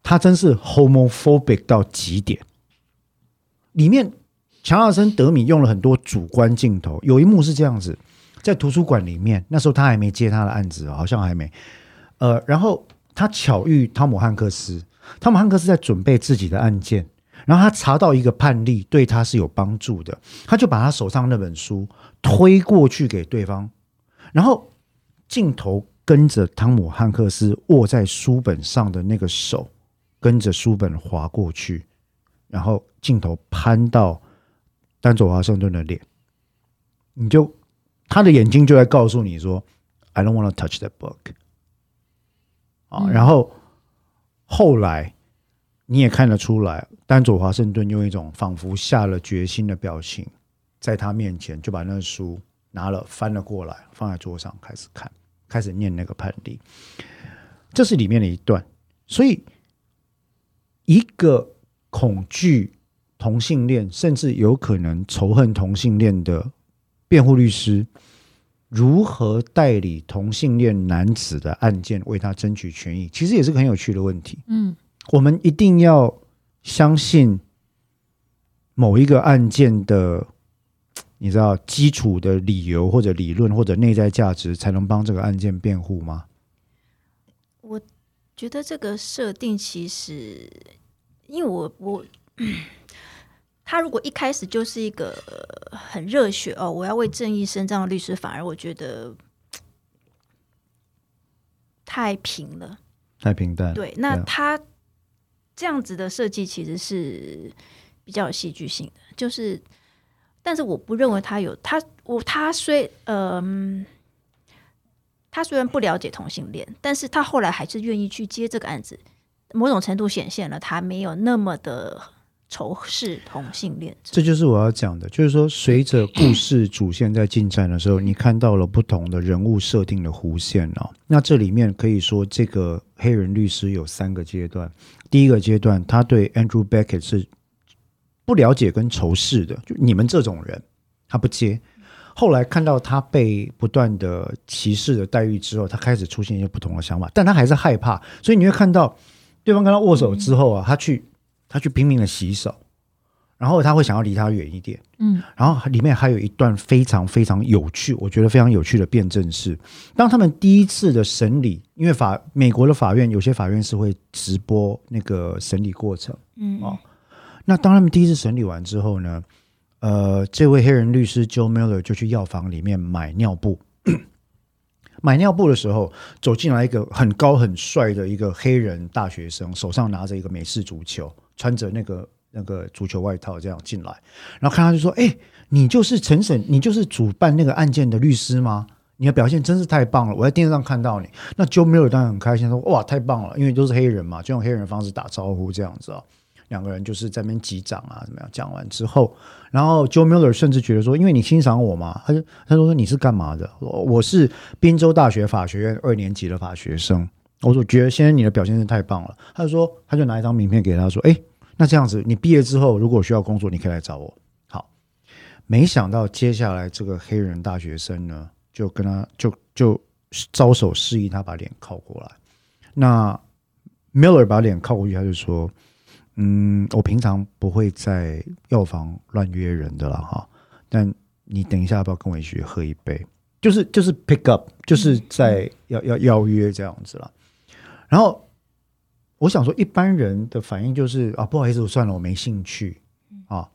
他真是 homophobic 到极点。里面乔纳森德米用了很多主观镜头，有一幕是这样子，在图书馆里面，那时候他还没接他的案子，好像还没。呃，然后他巧遇汤姆汉克斯，汤姆汉克斯在准备自己的案件，然后他查到一个判例对他是有帮助的，他就把他手上那本书推过去给对方，然后镜头跟着汤姆汉克斯握在书本上的那个手，跟着书本滑过去，然后镜头攀到丹佐华盛顿的脸，你就他的眼睛就在告诉你说：“I don't want to touch that book。”啊，嗯然后后来你也看得出来，丹佐华盛顿用一种仿佛下了决心的表情，在他面前就把那个书拿了翻了过来，放在桌上开始看，开始念那个判例。这是里面的一段，所以一个恐惧同性恋，甚至有可能仇恨同性恋的辩护律师，如何代理同性恋男子的案件，为他争取权益，其实也是个很有趣的问题。嗯我们一定要相信某一个案件的，你知道基础的理由或者理论或者内在价值，才能帮这个案件辩护吗？我觉得这个设定其实，因为我我他如果一开始就是一个呃很热血哦，我要为正义伸张的律师，反而我觉得太平了。太平淡。对，那他这样子的设计其实是比较有戏剧性的，就是，但是我不认为他有他我他虽嗯、他虽然不了解同性恋，但是他后来还是愿意去接这个案子，某种程度显现了他没有那么的仇视同性恋。这就是我要讲的，就是说，随着故事主线在进展的时候，你看到了不同的人物设定的弧线哦。那这里面可以说，这个黑人律师有三个阶段。第一个阶段，他对 Andrew Beckett 是不了解跟仇视的，就你们这种人，他不接。后来看到他被不断的歧视的待遇之后，他开始出现一些不同的想法，但他还是害怕，所以你会看到对方跟他握手之后啊，他去他去拼命的洗手，然后他会想要离他远一点。嗯，然后里面还有一段非常非常有趣，我觉得非常有趣的辩证是，当他们第一次的审理，因为法美国的法院有些法院是会直播那个审理过程，嗯哦那当他们第一次审理完之后呢，呃，这位黑人律师 Joe Miller 就去药房里面买尿布。买尿布的时候，走进来一个很高很帅的一个黑人大学生，手上拿着一个美式足球，穿着那个那个足球外套这样进来，然后看他就说：“哎、你就是陈审，你就是主办那个案件的律师吗？你的表现真是太棒了！我在电视上看到你。”那 Joe Miller 当然很开心，说：“哇，太棒了！因为都是黑人嘛，就用黑人的方式打招呼这样子哦。”两个人就是在那边击掌啊，怎么样？讲完之后，然后 Joe Miller 甚至觉得说，因为你欣赏我嘛，他就他说你是干嘛的？我我是宾州大学法学院二年级的法学生。我说觉得先生你的表现是太棒了。他就说，他就拿一张名片给他说，哎，那这样子，你毕业之后如果需要工作，你可以来找我。好，没想到接下来这个黑人大学生呢，就跟他就就招手示意他把脸靠过来。那 Miller 把脸靠过去，他就说。嗯，我平常不会在药房乱约人的了，哈。但你等一下要不要跟我一起去喝一杯？就是就是 pick up，就是在要要邀约这样子了。然后我想说，一般人的反应就是啊，不好意思，我算了，我没兴趣啊。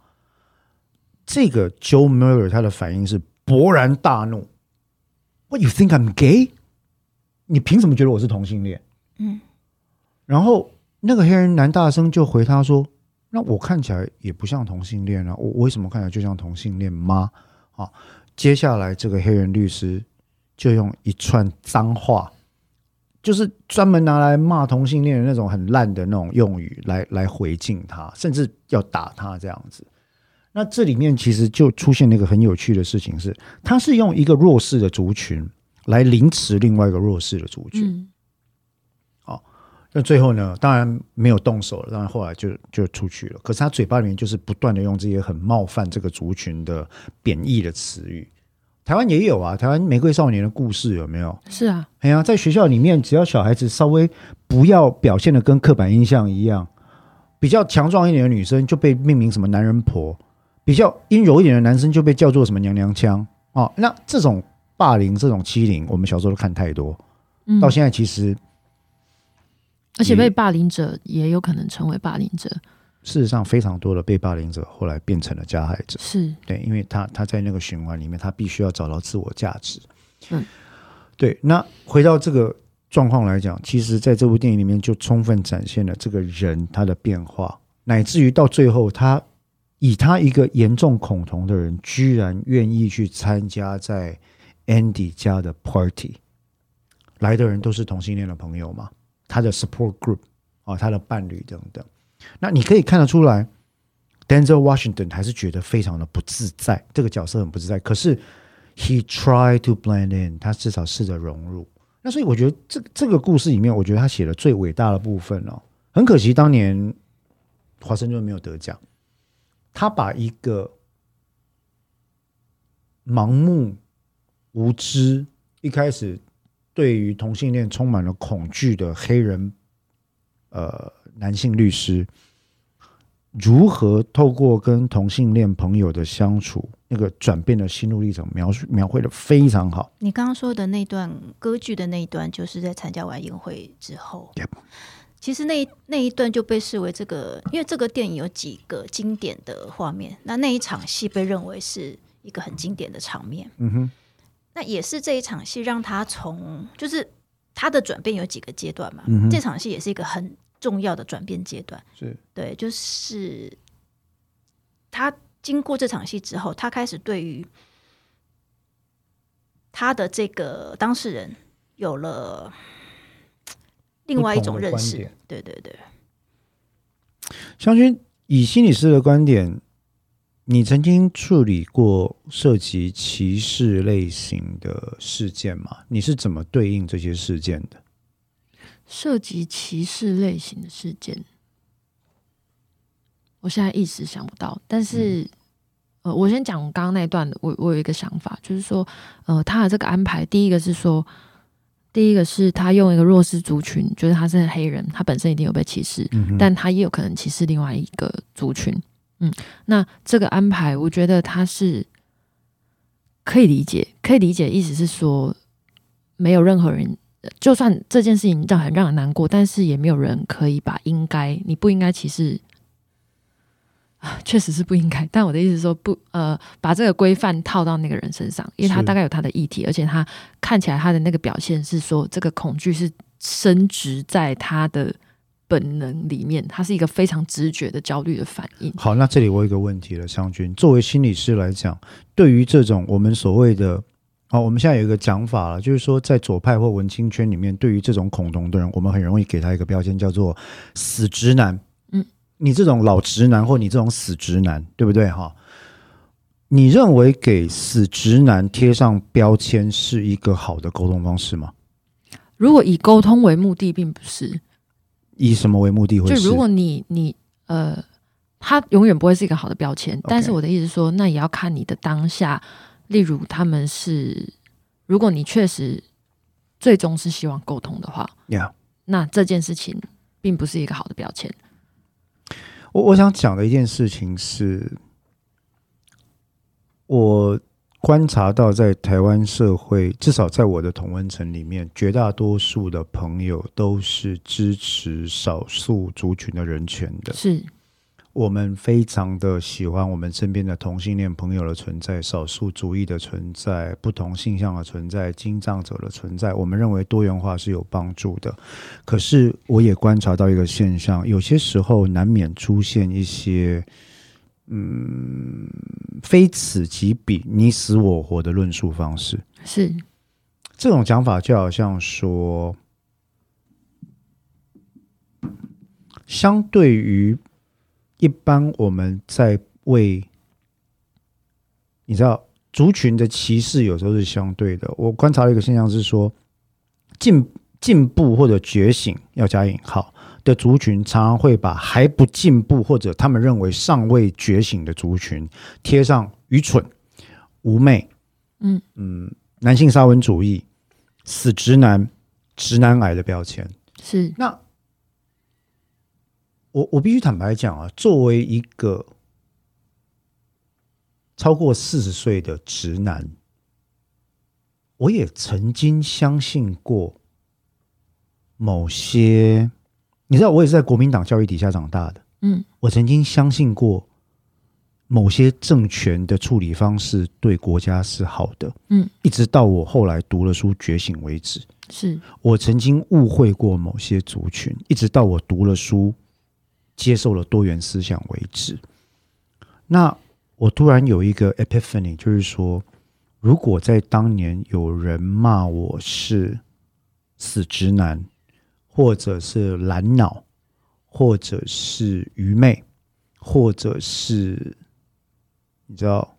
这个 Joe Miller 他的反应是勃然大怒，What you think I'm gay？你凭什么觉得我是同性恋？嗯，然后那个黑人男大生就回他说：“那我看起来也不像同性恋啊，我为什么看起来就像同性恋吗？”啊，接下来这个黑人律师就用一串脏话，就是专门拿来骂同性恋的那种很烂的那种用语来来回敬他，甚至要打他这样子。那这里面其实就出现了一个很有趣的事情是，他是用一个弱势的族群来凌迟另外一个弱势的族群。那最后呢，当然没有动手了，当然后来就就出去了。可是他嘴巴里面就是不断的用这些很冒犯这个族群的贬义的词语。台湾也有啊，台湾玫瑰少年的故事有没有？是啊，哎呀，在学校里面，只要小孩子稍微不要表现的跟刻板印象一样，比较强壮一点的女生就被命名什么男人婆，比较阴柔一点的男生就被叫做什么娘娘腔哦。那这种霸凌、这种欺凌，我们小时候都看太多，嗯到现在其实而且被霸凌者也有可能成为霸凌者，事实上非常多的被霸凌者后来变成了加害者。是对，因为他他在那个循环里面，他必须要找到自我价值。嗯，对。那回到这个状况来讲，其实在这部电影里面就充分展现了这个人他的变化，乃至于到最后，他以他一个严重恐同的人，居然愿意去参加在 Andy 家的 party，来的人都是同性恋的朋友嘛，他的 support group 啊，他的伴侣等等。那你可以看得出来。Denzel Washington 还是觉得非常的不自在，这个角色很不自在。可是 he tried to blend in，他至少试着融入。那所以我觉得这这个故事里面，我觉得他写的最伟大的部分哦，很可惜当年华盛顿没有得奖。他把一个盲目、无知，一开始对于同性恋充满了恐惧的黑人呃男性律师，如何透过跟同性恋朋友的相处，那个转变的心路历程描述描绘的非常好。你刚刚说的那段歌剧的那一段，就是在参加完宴会之后 Yep 其实那一那一段就被视为这个，因为这个电影有几个经典的画面，那那一场戏被认为是一个很经典的场面。嗯哼，那也是这一场戏让他从就是他的转变有几个阶段嘛，嗯这场戏也是一个很重要的转变阶段。是对，就是他经过这场戏之后，他开始对于他的这个当事人有了另外一种认识。对对对，湘君以心理师的观点，你曾经处理过涉及歧视类型的事件吗？你是怎么对应这些事件的？涉及歧视类型的事件，我现在一时想不到。但是，呃，我先讲刚刚那一段的，我我有一个想法，就是说，呃，他的这个安排，第一个是说，第一个是他用一个弱势族群，觉得他是黑人，他本身一定有被歧视，嗯但他也有可能歧视另外一个族群。嗯，那这个安排，我觉得他是可以理解，可以理解，意思是说，没有任何人，就算这件事情让很让人难过，但是也没有人可以把应该，你不应该歧视。啊，确实是不应该，但我的意思是说不，呃，把这个规范套到那个人身上，因为他大概有他的议题，而且他看起来他的那个表现是说，这个恐惧是深植在他的本能里面，它是一个非常直觉的焦虑的反应。好，那这里我有一个问题了，湘君，作为心理师来讲，对于这种我们所谓的，哦，我们现在有一个讲法了，就是说在左派或文青圈里面，对于这种恐同的人，我们很容易给他一个标签，叫做死直男。嗯，你这种老直男或你这种死直男，对不对？哈，你认为给死直男贴上标签是一个好的沟通方式吗？如果以沟通为目的，并不是。以什么为目的会？就如果你你呃，它永远不会是一个好的标签。但是我的意思是说，那也要看你的当下。例如，他们是，如果你确实最终是希望沟通的话，呀那这件事情并不是一个好的标签。我我想讲的一件事情是，我观察到在台湾社会，至少在我的同温层里面，绝大多数的朋友都是支持少数族群的人权的。是我们非常的喜欢我们身边的同性恋朋友的存在，少数族裔的存在，不同性向的存在，经障者的存在。我们认为多元化是有帮助的。可是我也观察到一个现象，有些时候难免出现一些，嗯，非此即彼、你死我活的论述方式。是，这种讲法就好像说，相对于一般我们在为你知道族群的歧视，有时候是相对的。我观察到一个现象是说，进进步或者觉醒要加引号的族群，常常会把还不进步或者他们认为尚未觉醒的族群贴上愚蠢、妩媚，嗯嗯，男性沙文主义、死直男、直男癌的标签。是，那我我必须坦白讲啊，作为一个超过四十岁的直男，我也曾经相信过某些，你知道，我也是在国民党教育底下长大的，嗯我曾经相信过某些政权的处理方式对国家是好的，嗯，一直到我后来读了书觉醒为止。是，我曾经误会过某些族群，一直到我读了书，接受了多元思想为止。那我突然有一个 epiphany，就是说，如果在当年有人骂我是死直男，或者是蓝脑，或者是愚昧，或者是你知道，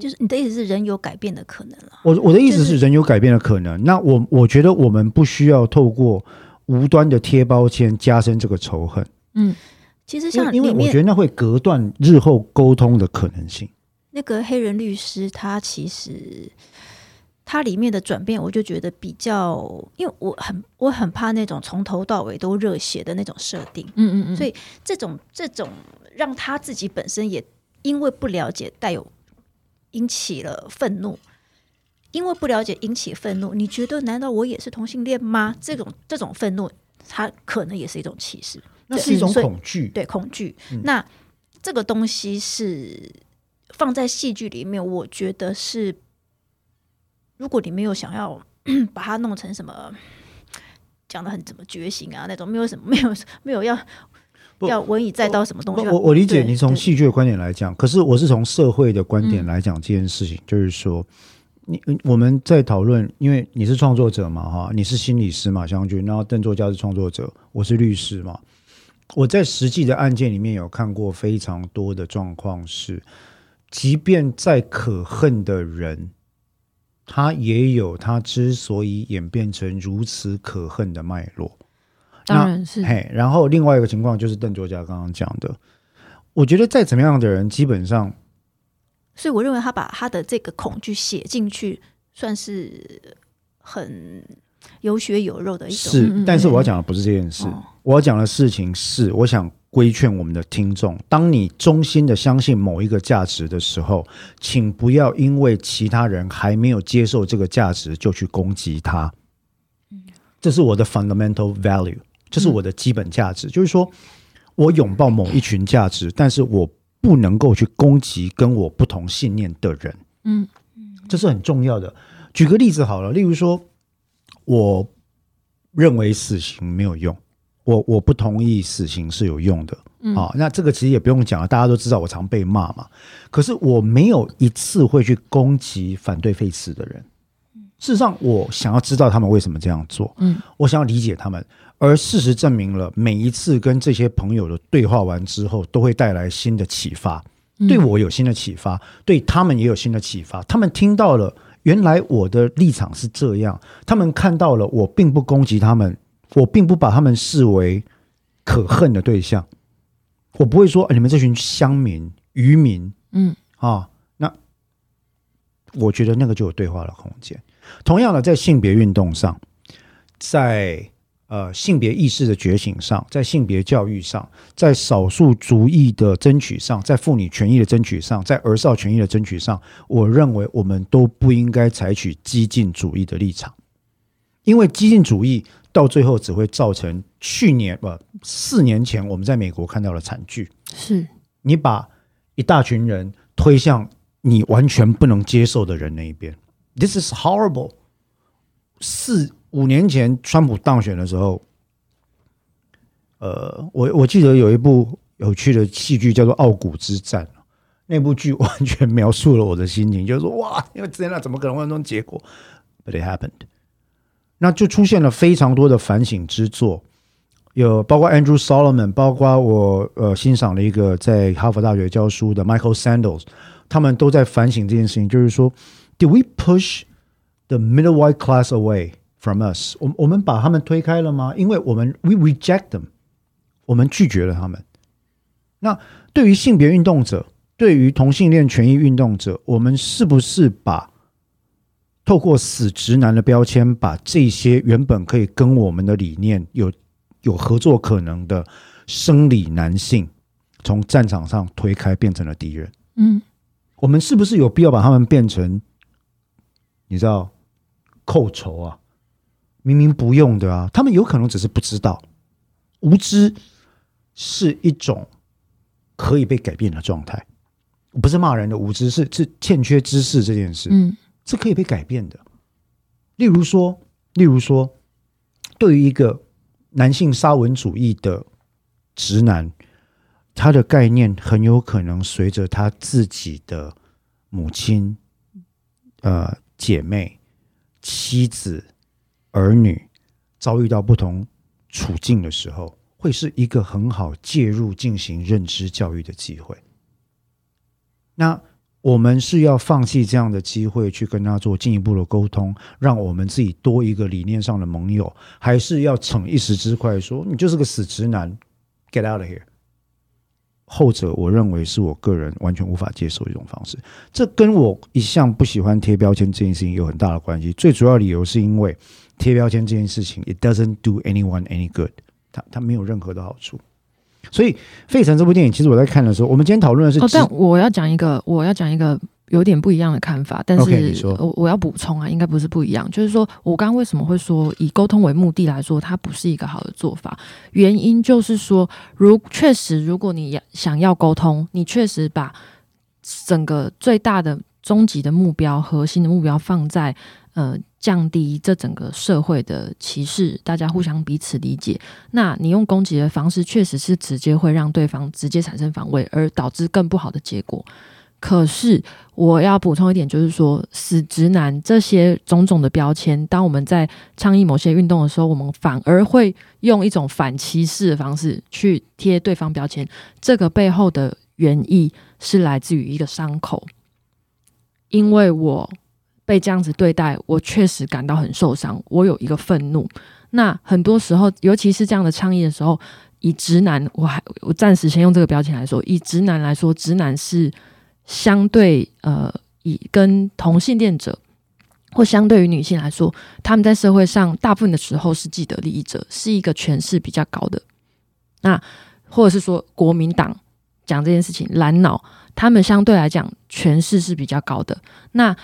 就是你的意思是人有改变的可能了。我我的意思是是，人有改变的可能。那我我觉得我们不需要透过无端的贴标签加深这个仇恨，嗯其实像因为我觉得那会隔断日后沟通的可能性。那个黑人律师，他其实他里面的转变，我就觉得比较，因为我很我很怕那种从头到尾都热血的那种设定，嗯嗯嗯，所以这种这种让他自己本身也因为不了解，带有引起了愤怒。因为不了解引起愤怒，你觉得难道我也是同性恋吗？这种这种愤怒，它可能也是一种歧视，那是一种恐惧。对恐惧。嗯那这个东西是放在戏剧里面，我觉得是，如果你没有想要 把它弄成什么。讲的很怎么觉醒啊那种，没有什么，没有没有要要文以载道什么东西。我我我理解你从戏剧的观点来讲，可是我是从社会的观点嗯来讲这件事情，就是说，你我们在讨论，因为你是创作者嘛，哈，你是心理师嘛，湘君，然后邓作家是创作者，我是律师嘛，我在实际的案件里面有看过非常多的状况是，即便再可恨的人。他也有他之所以演变成如此可恨的脉络，当然是。嘿，然后另外一个情况就是邓作家刚刚讲的，我觉得再怎么样的人，基本上所以我认为他把他的这个恐惧写进去，算是很有血有肉的一种。是但是我要讲的不是这件事，哦。我要讲的事情是，我想规劝我们的听众：当你衷心的相信某一个价值的时候，请不要因为其他人还没有接受这个价值就去攻击他。这是我的 fundamental value，这是我的基本价值，就是说我拥抱某一群价值，但是我不能够去攻击跟我不同信念的人。嗯这是很重要的。举个例子好了，例如说，我认为死刑没有用，我我不同意死刑是有用的。嗯啊，那这个其实也不用讲了，大家都知道我常被骂嘛。可是我没有一次会去攻击反对废死的人。事实上，我想要知道他们为什么这样做，嗯我想要理解他们。而事实证明了，每一次跟这些朋友的对话完之后，都会带来新的启发。嗯对我有新的启发，对他们也有新的启发。他们听到了，原来我的立场是这样，他们看到了，我并不攻击他们，我并不把他们视为可恨的对象，我不会说、哎你们这群乡民、渔民嗯。啊，那我觉得那个就有对话的空间。同样的，在性别运动上，在呃性别意识的觉醒上，在性别教育上，在少数族裔的争取上，在妇女权益的争取上，在儿少权益的争取上，我认为我们都不应该采取激进主义的立场，因为激进主义到最后只会造成去年不、呃、四年前我们在美国看到的惨剧。是你把一大群人推向你完全不能接受的人那一边，This is horrible。四五年前川普当选的时候，呃，我我记得有一部有趣的戏剧叫做《傲骨之战》，那部剧完全描述了我的心情，就是说哇，因为天哪，怎么可能会有这种结果？But it happened。那就出现了非常多的反省之作，有包括 Andrew Solomon，包括我呃欣赏了一个在哈佛大学教书的 Michael Sandels，他们都在反省这件事情，就是说，Did we push the middle white class away from us？我我们把他们推开了吗？因为我们 we reject them，我们拒绝了他们。那对于性别运动者，对于同性恋权益运动者，我们是不是把透过死直男的标签，把这些原本可以跟我们的理念有有合作可能的生理男性，从战场上推开，变成了敌人？嗯我们是不是有必要把他们变成，你知道，扣仇啊？明明不用的啊，他们有可能只是不知道，无知是一种可以被改变的状态，不是骂人的无知，是是欠缺知识这件事。嗯是可以被改变的。例如说，例如说，对于一个男性沙文主义的直男，他的概念很有可能随着他自己的母亲、呃姐妹、妻子、儿女遭遇到不同处境的时候，会是一个很好介入进行认知教育的机会。那我们是要放弃这样的机会去跟他做进一步的沟通，让我们自己多一个理念上的盟友，还是要逞一时之快说你就是个死直男，get out of here？后者我认为是我个人完全无法接受一种方式。这跟我一向不喜欢贴标签这件事情有很大的关系。最主要理由是因为贴标签这件事情，it doesn't do anyone any good，它它没有任何的好处。所以《费城》这部电影，其实我在看的时候，我们今天讨论的是哦，但我要讲一个，我要讲一个有点不一样的看法，但是我我要补充啊，应该不是不一样，就是说我刚刚为什么会说以沟通为目的来说，它不是一个好的做法，原因就是说，如确实如果你要想要沟通，你确实把整个最大的终极的目标、核心的目标放在呃降低这整个社会的歧视，大家互相彼此理解。那你用攻击的方式，确实是直接会让对方直接产生防卫，而导致更不好的结果。可是我要补充一点，就是说“死直男”这些种种的标签，当我们在倡议某些运动的时候，我们反而会用一种反歧视的方式去贴对方标签。这个背后的原意是来自于一个伤口，因为我被这样子对待，我确实感到很受伤，我有一个愤怒。那很多时候，尤其是这样的倡议的时候，以直男，我还我暂时先用这个标签来说，以直男来说，直男是相对呃，以跟同性恋者或相对于女性来说，他们在社会上大部分的时候是既得利益者，是一个权势比较高的。那或者是说国民党讲这件事情，蓝脑他们相对来讲权势是比较高的。那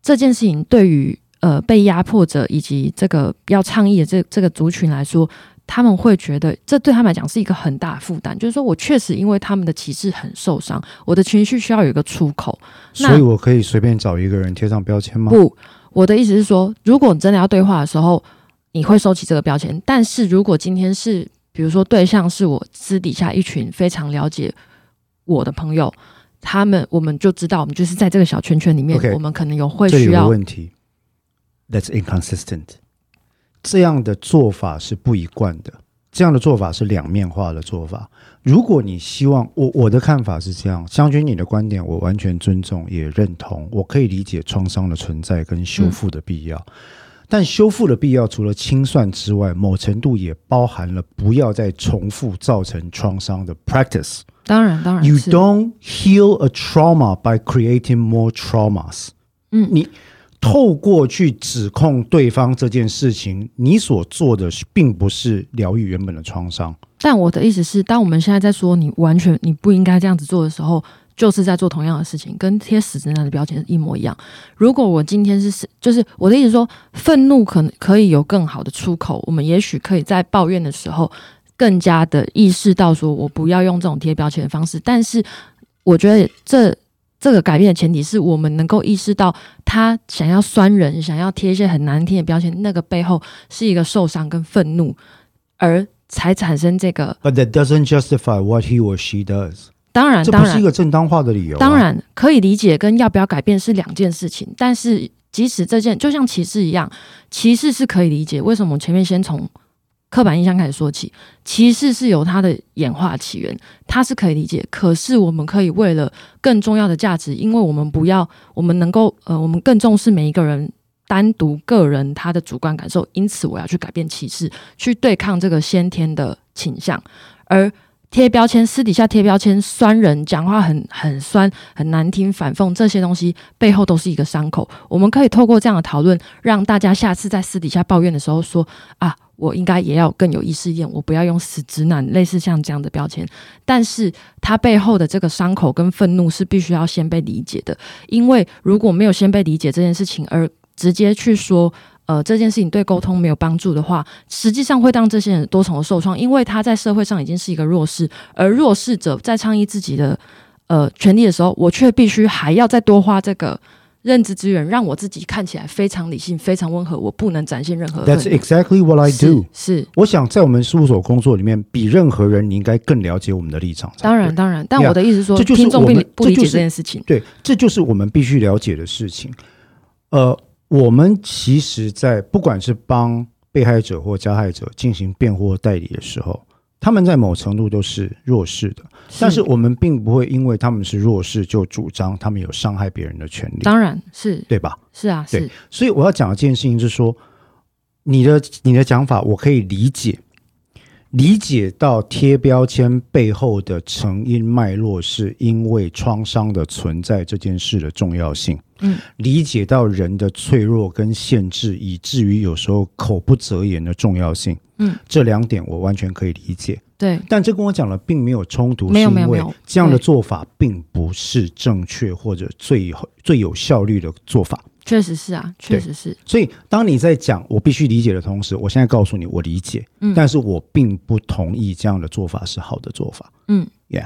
这件事情对于呃被压迫者以及这个要倡议的这这个族群来说，他们会觉得这对他们来讲是一个很大的负担。就是说我确实因为他们的歧视很受伤，我的情绪需要有一个出口。那所以我可以随便找一个人贴上标签吗？不，我的意思是说，如果你真的要对话的时候，你会收起这个标签。但是如果今天是，比如说对象是我私底下一群非常了解我的朋友，他们我们就知道，我们就是在这个小圈圈里面我们可能有会需要问题，That's inconsistent。这样的做法是不一贯的，这样的做法是两面化的做法。如果你希望我我的看法是这样，将军你的观点我完全尊重也认同，我可以理解创伤的存在跟修复的必要。但修复的必要除了清算之外，某程度也包含了不要再重复造成创伤的 practice。当然当然 You don't heal a trauma by creating more traumas。嗯你透过去指控对方这件事情，你所做的是并不是疗愈原本的创伤。但我的意思是，当我们现在在说你完全你不应该这样子做的时候，就是在做同样的事情，跟贴死直男的标签一模一样。如果我今天是是，就是我的意思说，愤怒可能可以有更好的出口，我们也许可以在抱怨的时候更加的意识到，说我不要用这种贴标签的方式。但是，我觉得这这个改变的前提是我们能够意识到，他想要酸人，想要贴一些很难听的标签，那个背后是一个受伤跟愤怒，而才产生这个。But that doesn't justify what he or she does。当然，这当然，不是一个正当化的理由、啊。当，然可以理解，跟要不要改变是两件事情。但是，即使这件就像歧视一样，歧视是可以理解。为什么我们前面先从刻板印象开始说起？歧视是有它的演化起源，它是可以理解。可是，我们可以为了更重要的价值，因为我们不要，我们能够，呃，我们更重视每一个人单独个人他的主观感受，因此我要去改变歧视，去对抗这个先天的倾向，而。贴标签，私底下贴标签，酸人，讲话很很酸，很难听，反讽这些东西背后都是一个伤口。我们可以透过这样的讨论，让大家下次在私底下抱怨的时候说啊，我应该也要更有意识一点，我不要用死直男类似像这样的标签。但是它背后的这个伤口跟愤怒是必须要先被理解的，因为如果没有先被理解这件事情，而直接去说。呃，这件事情对沟通没有帮助的话，实际上会让这些人多重的受创，因为他在社会上已经是一个弱势，而弱势者在倡议自己的呃权利的时候，我却必须还要再多花这个认知资源，让我自己看起来非常理性、非常温和，我不能展现任何 That's exactly what I do。是，我想在我们事务所工作里面，比任何人你应该更了解我们的立场。当然当然，但我的意思是说，这就是我们不理解这件事情。对，这就是我们必须了解的事情。呃，我们其实，在不管是帮被害者或加害者进行辩护代理的时候，他们在某程度都是弱势的，但是我们并不会因为他们是弱势就主张他们有伤害别人的权利，当然是。对吧？是啊，对。是所以我要讲的这件事情是说，你的你的讲法我可以理解，理解到贴标签背后的成因脉络，是因为创伤的存在这件事的重要性。嗯，理解到人的脆弱跟限制，以至于有时候口不择言的重要性。嗯，这两点我完全可以理解。对，但这跟我讲了并没有冲突，没有是因为没有没有这样的做法并不是正确或者最有最有效率的做法。确实是啊，确实是。所以，当你在讲我必须理解的同时，我现在告诉你我理解，嗯但是我并不同意这样的做法是好的做法。嗯 the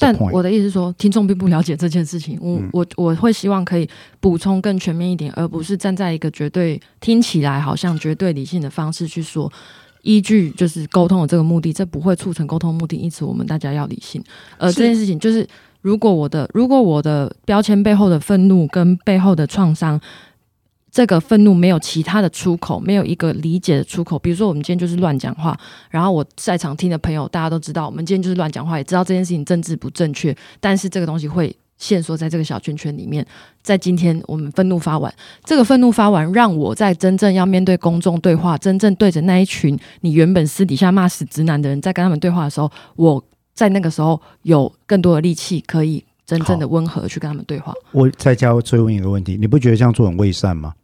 但。我的意思是说，听众并不了解这件事情。我、嗯我我会希望可以补充更全面一点，而不是站在一个绝对听起来好像绝对理性的方式去说。依据就是沟通的这个目的，这不会促成沟通目的，因此我们大家要理性。呃，这件事情就是，如果我的如果我的标签背后的愤怒跟背后的创伤，这个愤怒没有其他的出口，没有一个理解的出口。比如说，我们今天就是乱讲话，然后我在场听的朋友，大家都知道，我们今天就是乱讲话，也知道这件事情政治不正确，但是这个东西会限缩在这个小圈圈里面。在今天我们愤怒发完，这个愤怒发完，让我在真正要面对公众对话，真正对着那一群你原本私底下骂死直男的人，在跟他们对话的时候，我在那个时候有更多的力气，可以真正的温和去跟他们对话。我再加追问一个问题，你不觉得这样做很伪善吗？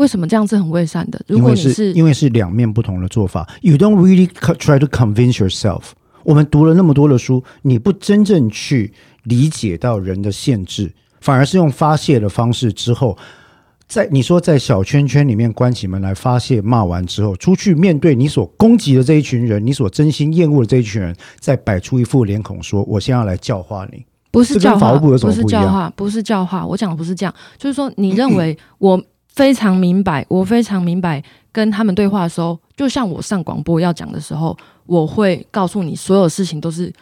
为什么这样是很伪善的？如因为果你是因为是两面不同的做法，You don't really try to convince yourself。我们读了那么多的书，你不真正去理解到人的限制，反而是用发泄的方式之后，在你说在小圈圈里面关起门来发泄，骂完之后，出去面对你所攻击的这一群人，你所真心厌恶的这一群人，再摆出一副脸孔说：“我现在要来教化你。不是教化，不是教化，不是教化。我讲的不是这样，就是说，你认为 我非常明白，我非常明白，跟他们对话的时候，就像我上广播要讲的时候，我会告诉你，所有事情都是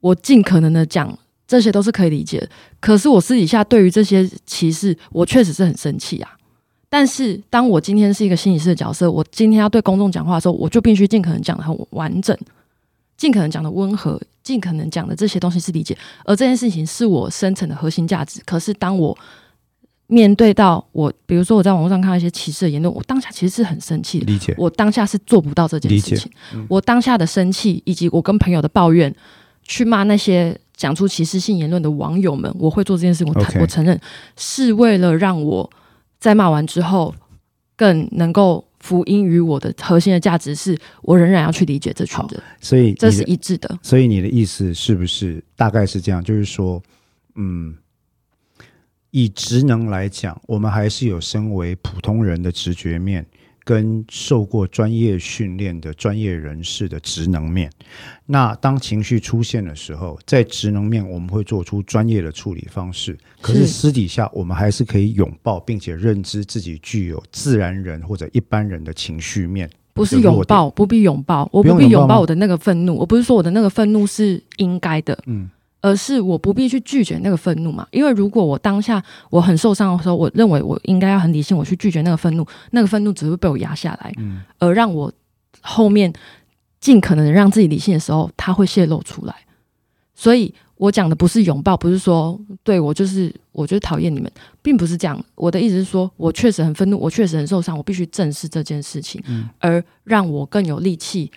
我尽可能的讲，这些都是可以理解的。可是我私底下对于这些歧视，我确实是很生气啊。但是当我今天是一个心理师的角色，我今天要对公众讲话的时候，我就必须尽可能讲的很完整，尽可能讲的温和，尽可能讲的这些东西是理解。而这件事情是我深层的核心价值。可是当我面对到我，比如说我在网络上看到一些歧视的言论，我当下其实是很生气”的。理解？我当下是做不到这件事情。我当下的生气，以及我跟朋友的抱怨，去骂那些讲出歧视性言论的网友们，我会做这件事情。我承认是为了让我在骂完之后更能够福音于我的核心的价值，是我仍然要去理解这群人，所以这是一致的。所以你的意思是不是大概是这样？就是说，嗯，以职能来讲，我们还是有身为普通人的直觉面，跟受过专业训练的专业人士的职能面。那当情绪出现的时候，在职能面我们会做出专业的处理方式，可是是私底下我们还是可以拥抱，并且认知自己具有自然人或者一般人的情绪面。不是拥抱，不必拥抱，我不必拥抱我的那个愤怒。我不是说我的那个愤怒是应该的，嗯，而是我不必去拒绝那个愤怒嘛。因为如果我当下我很受伤的时候，我认为我应该要很理性，我去拒绝那个愤怒，那个愤怒只会被我压下来，嗯而让我后面尽可能的让自己理性的时候，它会泄露出来。所以我讲的不是拥抱，不是说对我就是我就是讨厌你们，并不是这样。我的意思是说，我确实很愤怒，我确实很受伤，我必须正视这件事情，嗯而让我更有力气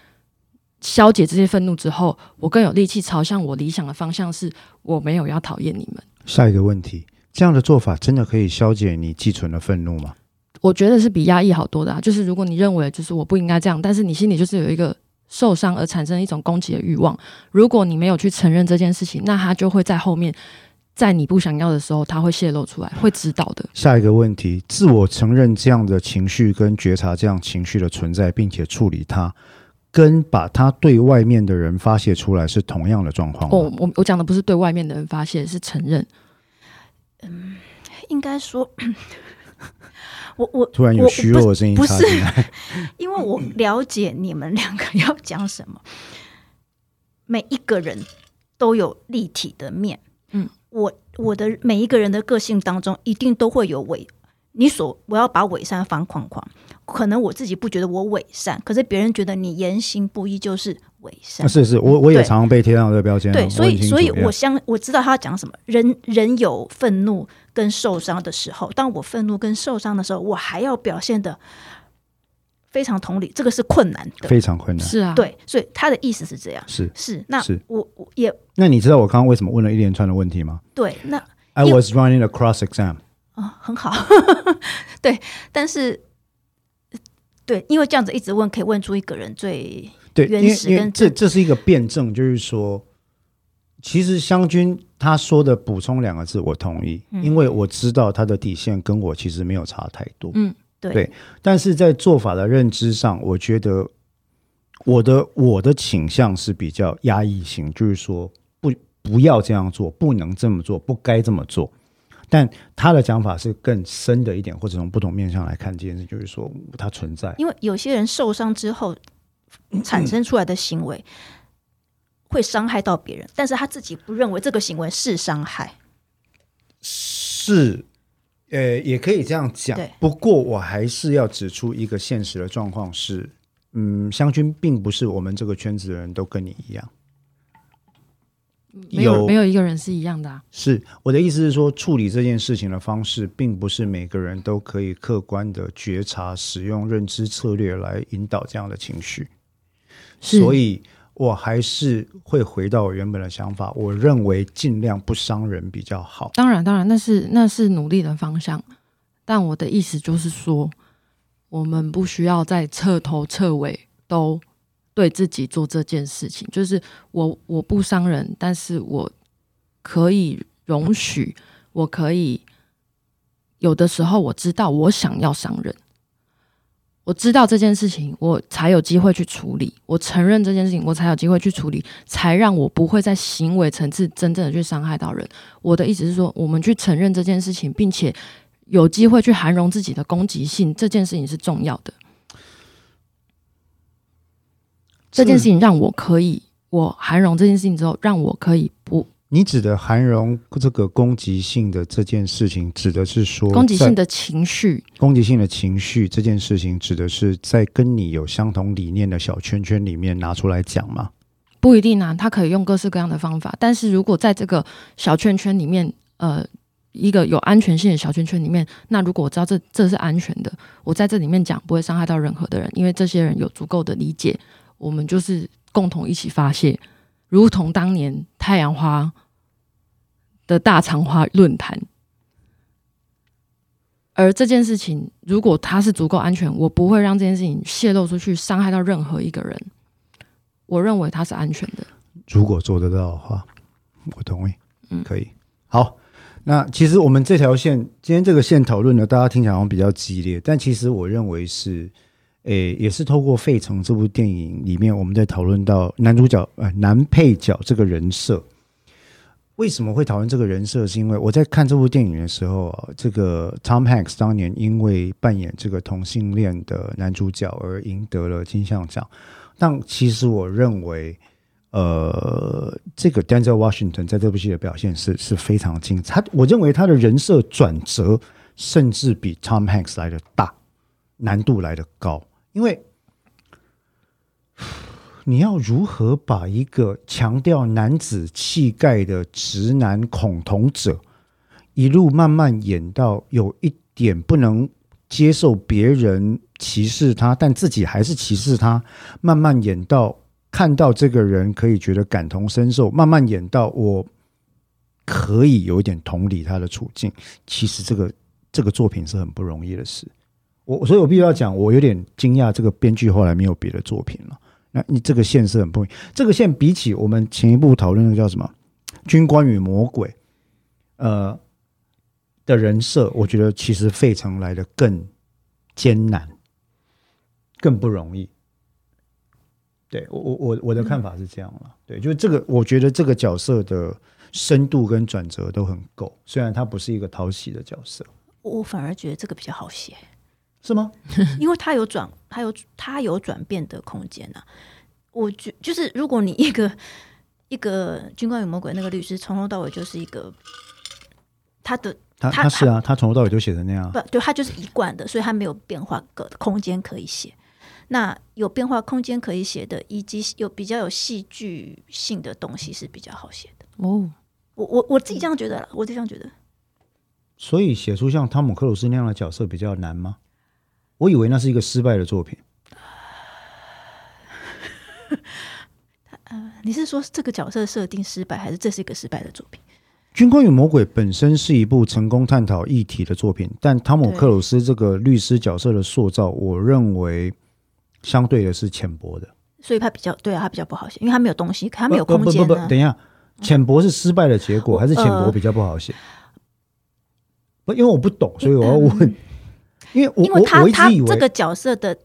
消解这些愤怒之后，我更有力气朝向我理想的方向，是我没有要讨厌你们。下一个问题，这样的做法真的可以消解你寄存的愤怒吗？我觉得是比压抑好多的、啊。就是如果你认为就是我不应该这样，但是你心里就是有一个受伤而产生一种攻击的欲望，如果你没有去承认这件事情，那它就会在后面，在你不想要的时候，它会泄露出来，会知道的。下一个问题，自我承认这样的情绪跟觉察这样情绪的存在，并且处理它，跟把它对外面的人发泄出来是同样的状况吗？哦，我我讲的不是对外面的人发泄，是承认。嗯应该说，我我突然有虚弱的声音不是插进来，因为我了解你们两个要讲什么，每一个人都有立体的面。嗯，我我的每一个人的个性当中，一定都会有伪。你所我要把伪善放框框，可能我自己不觉得我伪善，可是别人觉得你言行不一就是伪善。啊是是，我我也常常被贴上这个标签啊。对，所以所以我相我知道他要讲什么。人人有愤怒跟受伤的时候，当我愤怒跟受伤的时候，我还要表现的非常同理，这个是困难的。非常困难。是啊，，对，所以他的意思是这样。是，是，那是我我也那你知道我刚刚为什么问了一连串的问题吗对，那？I was running a cross exam。啊、很好，对，但是对，因为这样子一直问，可以问出一个人最对，原始跟这这是一个辩证，就是说，其实湘军他说的补充两个字，我同意，嗯因为我知道他的底线跟我其实没有差太多，嗯，对对但是在做法的认知上，我觉得我的我的倾向是比较压抑型，就是说不不要这样做，不能这么做，不该这么做。但他的讲法是更深的一点，或者从不同面向来看这件事，就是说它存在。因为有些人受伤之后产生出来的行为会伤害到别人，但是他自己不认为这个行为是伤害。是，呃，也可以这样讲。不过我还是要指出一个现实的状况是，嗯，湘军并不是我们这个圈子的人都跟你一样。没有有没有一个人是一样的、啊。是我的意思是说，处理这件事情的方式，并不是每个人都可以客观的觉察、使用认知策略来引导这样的情绪。所以我还是会回到我原本的想法，我认为尽量不伤人比较好。当然，当然，那是那是努力的方向。但我的意思就是说，我们不需要在彻头彻尾都对自己做这件事情。就是我我不伤人，但是我可以容许，我可以有的时候我知道我想要伤人，我知道这件事情，我才有机会去处理。我承认这件事情，我才有机会去处理，才让我不会在行为层次真正的去伤害到人。我的意思是说，我们去承认这件事情，并且有机会去涵容自己的攻击性，这件事情是重要的。这件事情让我可以，我涵容这件事情之后，让我可以不你指的涵容这个攻击性的这件事情，指的是说攻击性的情绪。攻击性的情绪这件事情，指的是在跟你有相同理念的小圈圈里面拿出来讲吗？不一定啊，他可以用各式各样的方法。但是如果在这个小圈圈里面，呃，一个有安全性的小圈圈里面，那如果我知道这这是安全的，我在这里面讲不会伤害到任何的人，因为这些人有足够的理解，我们就是共同一起发泄，如同当年太阳花的大肠花论坛。而这件事情，如果它是足够安全，我不会让这件事情泄露出去，伤害到任何一个人。我认为它是安全的。如果做得到的话，我同意。嗯可以。好，那其实我们这条线，今天这个线讨论呢，大家听起来好像比较激烈，但其实我认为是，诶，也是透过《费城》这部电影里面，我们在讨论到男主角呃男配角这个人设。为什么会讨论这个人设？是因为我在看这部电影的时候啊，这个 Tom Hanks 当年因为扮演这个同性恋的男主角而赢得了金像奖。但其实我认为，呃，这个 Denzel Washington 在这部戏的表现是是非常精彩。他我认为他的人设转折甚至比 Tom Hanks 来的大，难度来的高，因为你要如何把一个强调男子气概的直男恐同者，一路慢慢演到有一点不能接受别人歧视他，但自己还是歧视他，慢慢演到看到这个人可以觉得感同身受，慢慢演到我可以有一点同理他的处境。其实这个这个作品是很不容易的事。我所以，我必须要讲，我有点惊讶，这个编剧后来没有别的作品了。那你这个线是很不容易，这个线比起我们前一步讨论的叫什么《军官与魔鬼》，呃的人设，我觉得其实费城来的更艰难，更不容易。对我我我我的看法是这样了，对，就是这个，我觉得这个角色的深度跟转折都很够，虽然他不是一个讨喜的角色，我反而觉得这个比较好写，是吗？因为他有转，他有他有转变的空间啊。我觉就是如果你一个一个《军官与魔鬼》那个律师从头到尾就是一个他的他他他是啊，他从头到尾就写成那样，不，就他就是一贯的，所以他没有变化个空间可以写。那有变化空间可以写的，以及有比较有戏剧性的东西是比较好写的。哦，我我我自己这样觉得啦，我自己这样觉得。所以写出像汤姆克鲁斯那样的角色比较难吗？我以为那是一个失败的作品。你是说这个角色设定失败，还是这是一个失败的作品？《军官与魔鬼》本身是一部成功探讨议题的作品，但汤姆克鲁斯这个律师角色的塑造，我认为相对的是浅薄的。所以他比较对啊，他比较不好写，因为他没有东西，他没有空间呢不不不，。等一下，浅薄是失败的结果，我还是浅薄呃比较不好写？不，因为我不懂，所以我要问。因为我因为他我我一直以为他这个角色的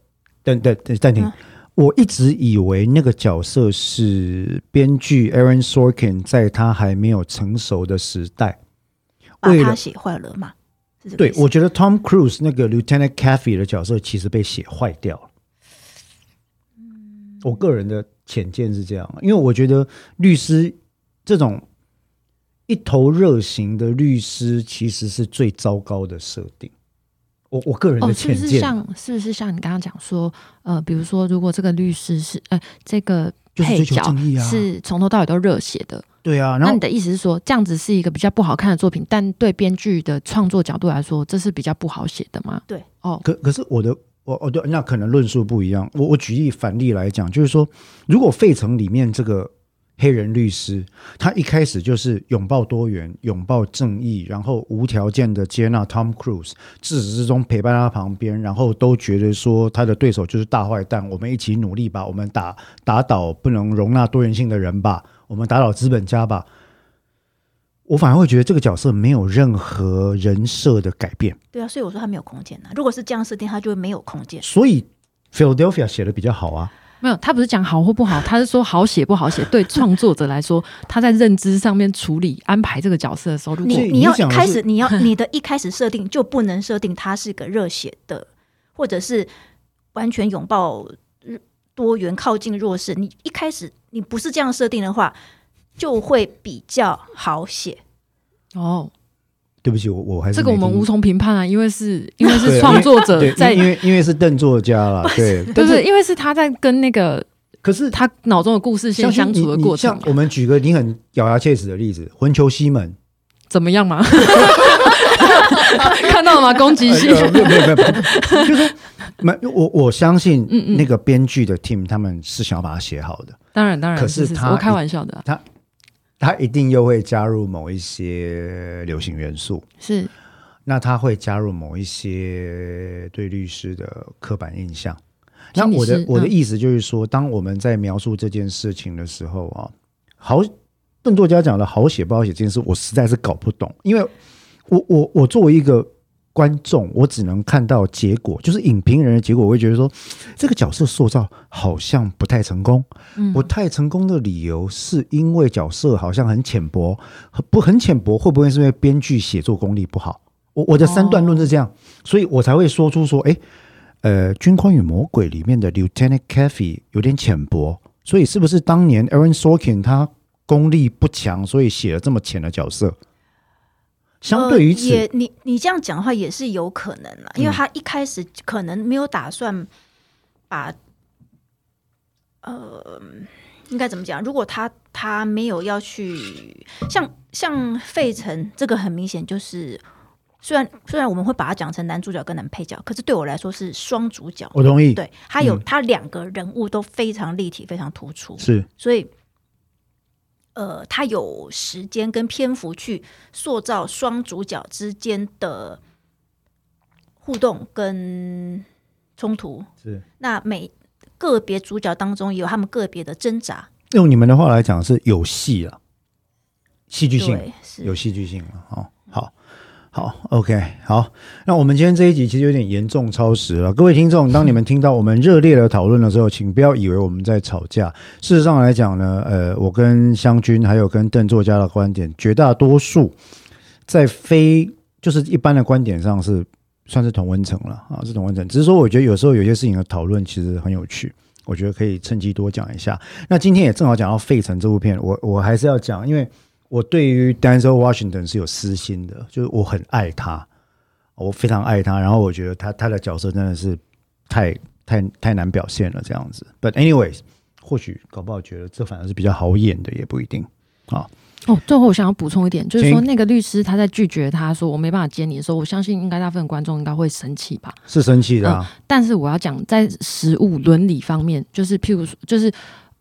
等等等暂停嗯，我一直以为那个角色是编剧 Aaron Sorkin 在他还没有成熟的时代，把他写坏了嘛？对我觉得 Tom Cruise 那个 Lieutenant Caffey 的角色其实被写坏掉了。我个人的浅见是这样，因为我觉得律师这种一头热型的律师其实是最糟糕的设定。我我个人哦，的是不浅见，是像是不是像你刚刚讲说，呃，比如说如果这个律师是呃这个配就是追求角正义啊是从头到尾都热血的，对啊，那你的意思是说，这样子是一个比较不好看的作品，但对编剧的创作角度来说，这是比较不好写的吗？对，哦，可可是我的我哦对，那可能论述不一样。我我举例反例来讲，就是说，如果费城里面这个黑人律师，他一开始就是拥抱多元、拥抱正义，然后无条件的接纳 Tom Cruise，自始至终陪伴他旁边，然后都觉得说他的对手就是大坏蛋，我们一起努力吧，我们打打倒不能容纳多元性的人吧，我们打倒资本家吧。我反而会觉得这个角色没有任何人设的改变。对啊，所以我说他没有空间啊。如果是这样设定，他就会没有空间。所以 Philadelphia 写的比较好啊。没有，他不是讲好或不好，他是说好写不好写。对创作者来说，他在认知上面处理安排这个角色的时候，你要你讲的是开始，你要你的一开始设定就不能设定他是个热血的，或者是完全拥抱呃多元、靠近弱势。你一开始你不是这样设定的话，就会比较好写。哦，对不起，我我还是这个我们无从评判啊，因为是 因为是创作者，在因为因为是邓作家啦，对，对是？因为是他在跟那个可是他脑中的故事线像相处的过程像我们举个你很咬牙切齿的例子，《魂球西门》怎么样嘛？看到了吗？攻击性。呃没有没有没有，就是说，没我我相信那个编剧的 team 他们是想要把它写好的，当然当然，可是他我开玩笑的啊，他一定又会加入某一些流行元素，是。那他会加入某一些对律师的刻板印象。那我的我的嗯。意思就是说，当我们在描述这件事情的时候啊，好，邓作家讲的好写不好写这件事，我实在是搞不懂，因为我我我作为一个观众，我只能看到结果，就是影评人的结果，我会觉得说这个角色塑造好像不太成功。嗯不太成功的理由是因为角色好像很浅薄，不很浅薄，会不会是因为编剧写作功力不好？我我的三段论是这样，所以我才会说出说，哎，呃，《军官与魔鬼》里面的 Lieutenant Caffey 有点浅薄，所以是不是当年 Aaron Sorkin 他功力不强，所以写了这么浅的角色？相对于此，呃也你你这样讲的话也是有可能啦，因为嗯他一开始可能没有打算把，呃，应该怎么讲？如果他他没有要去像像费城这个，很明显就是。虽然虽然我们会把它讲成男主角跟男配角，可是对我来说是双主角。我同意，对他有、嗯他两个人物都非常立体，非常突出。是所以，呃，他有时间跟篇幅去塑造双主角之间的互动跟冲突。是。那每个别主角当中有他们个别的挣扎，用你们的话来讲是有戏了，戏剧性。有戏剧性了哦。好，，OK，好。那我们今天这一集其实有点严重超时了，各位听众，当你们 听到我们热烈的讨论的时候，请不要以为我们在吵架。事实上来讲呢，呃，我跟湘君还有跟邓作家的观点，绝大多数在非就是一般的观点上是算是同温层了啊，是同温层。只是说，我觉得有时候有些事情的讨论其实很有趣。我觉得可以趁机多讲一下。那今天也正好讲到《费城》这部片，我我还是要讲，因为我对于 Denzel Washington 是有私心的，就是我很爱他，我非常爱他，然后我觉得他他的角色真的是太太太难表现了这样子。But anyways，或许搞不好觉得这反而是比较好演的，也不一定啊。哦，最后我想要补充一点，就是说那个律师他在拒绝他说我没办法接你的时候，我相信应该大部分观众应该会生气吧。是生气的啊，但是我要讲在实物伦理方面，就是譬如说，就是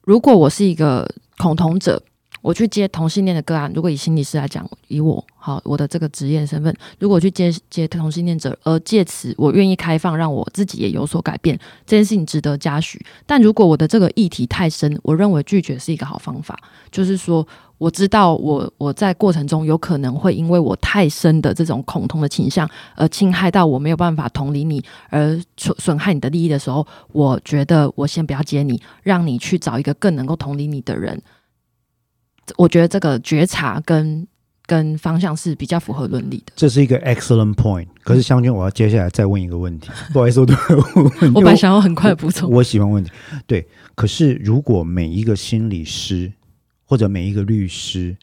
如果我是一个恐同者，我去接同性恋的个案，如果以心理师来讲，以我好我的这个职业身份，如果去接接同性恋者，而借此我愿意开放，让我自己也有所改变，这件事情值得嘉许。但如果我的这个议题太深，我认为拒绝是一个好方法，就是说我知道我我在过程中有可能会因为我太深的这种恐同的倾向，而侵害到我没有办法同理你，而损损害你的利益的时候，我觉得我先不要接你，让你去找一个更能够同理你的人。我觉得这个觉察跟跟方向是比较符合伦理的。这是一个 excellent point。可是湘君，我要接下来再问一个问题，不好意思，我都我本来想要很快补充。我喜欢问题，对。可是如果每一个心理师或者每一个律师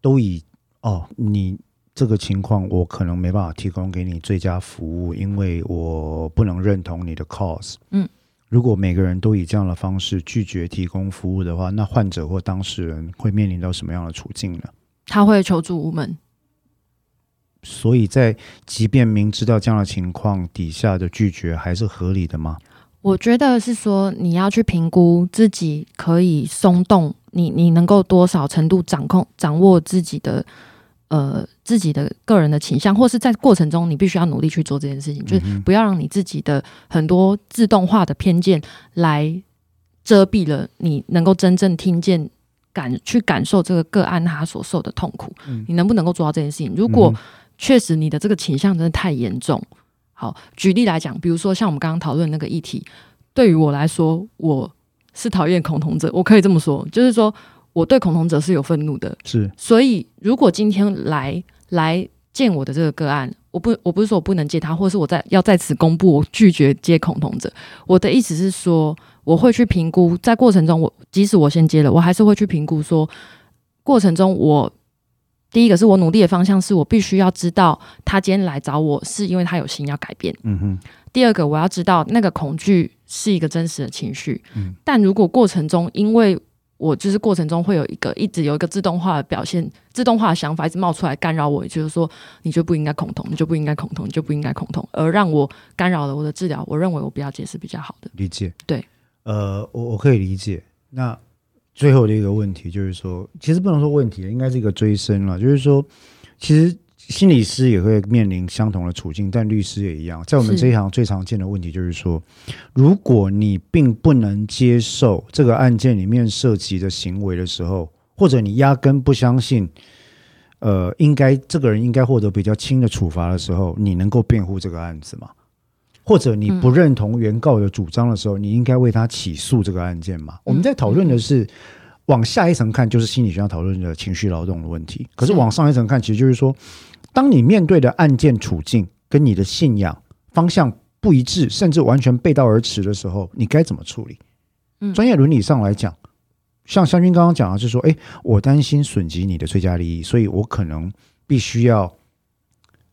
都以哦，你这个情况我可能没办法提供给你最佳服务，因为我不能认同你的 cause。嗯。如果每个人都以这样的方式拒绝提供服务的话，那患者或当事人会面临到什么样的处境呢？他会求助无门。所以在即便明知道这样的情况底下的拒绝还是合理的吗？我觉得是说你要去评估自己可以松动，你你能够多少程度掌控掌握自己的。呃，自己的个人的倾向，或是在过程中，你必须要努力去做这件事情，就是不要让你自己的很多自动化的偏见来遮蔽了你能够真正听见、感去感受这个个案他所受的痛苦。你能不能够做到这件事情？如果确实你的这个倾向真的太严重，好，举例来讲，比如说像我们刚刚讨论那个议题，对于我来说，我是讨厌恐同者，我可以这么说，就是说。我对恐同者是有愤怒的，是，所以如果今天来来见我的这个个案，我不我不是说我不能接他，或者是我在要在此公布我拒绝接恐同者。我的意思是说，我会去评估，在过程中，我即使我先接了，我还是会去评估说，过程中我第一个是我努力的方向，是我必须要知道他今天来找我是因为他有心要改变。嗯哼。第二个我要知道那个恐惧是一个真实的情绪。嗯。但如果过程中因为我就是过程中会有一个一直有一个自动化的表现，自动化的想法一直冒出来干扰我，就是说你就不应该恐同，你就不应该恐同，你就不应该恐同，而让我干扰了我的治疗。我认为我不要解释比较好的理解。对，呃，我我可以理解。那最后的一个问题就是说，其实不能说问题应该是一个追升了，就是说，其实。心理师也会面临相同的处境，但律师也一样。在我们这一行最常见的问题就是说，如果你并不能接受这个案件里面涉及的行为的时候，或者你压根不相信，呃，应该这个人应该获得比较轻的处罚的时候，你能够辩护这个案子吗？或者你不认同原告的主张的时候，你应该为他起诉这个案件吗？我们在讨论的是往下一层看，就是心理学上讨论的情绪劳动的问题。可是往上一层看，其实就是说。当你面对的案件处境跟你的信仰方向不一致，甚至完全背道而驰的时候，你该怎么处理？嗯，专业伦理上来讲，像湘军刚刚讲的，是说，哎，我担心损及你的最佳利益，所以我可能必须要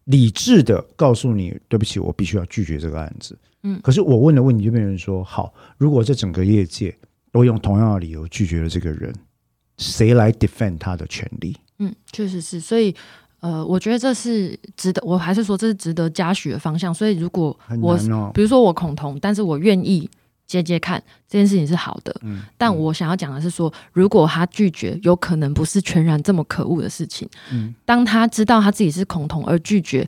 理智的告诉你，对不起，我必须要拒绝这个案子。嗯，可是我问的问题就变成说，好，如果这整个业界都用同样的理由拒绝了这个人，谁来 defend 他的权利？嗯，确实是，所以。呃，我觉得这是值得，我还是说这是值得嘉许的方向。所以，如果我比如说我恐同，但是我愿意接接看这件事情是好的。嗯，但我想要讲的是说，如果他拒绝，有可能不是全然这么可恶的事情。嗯，当他知道他自己是恐同而拒绝，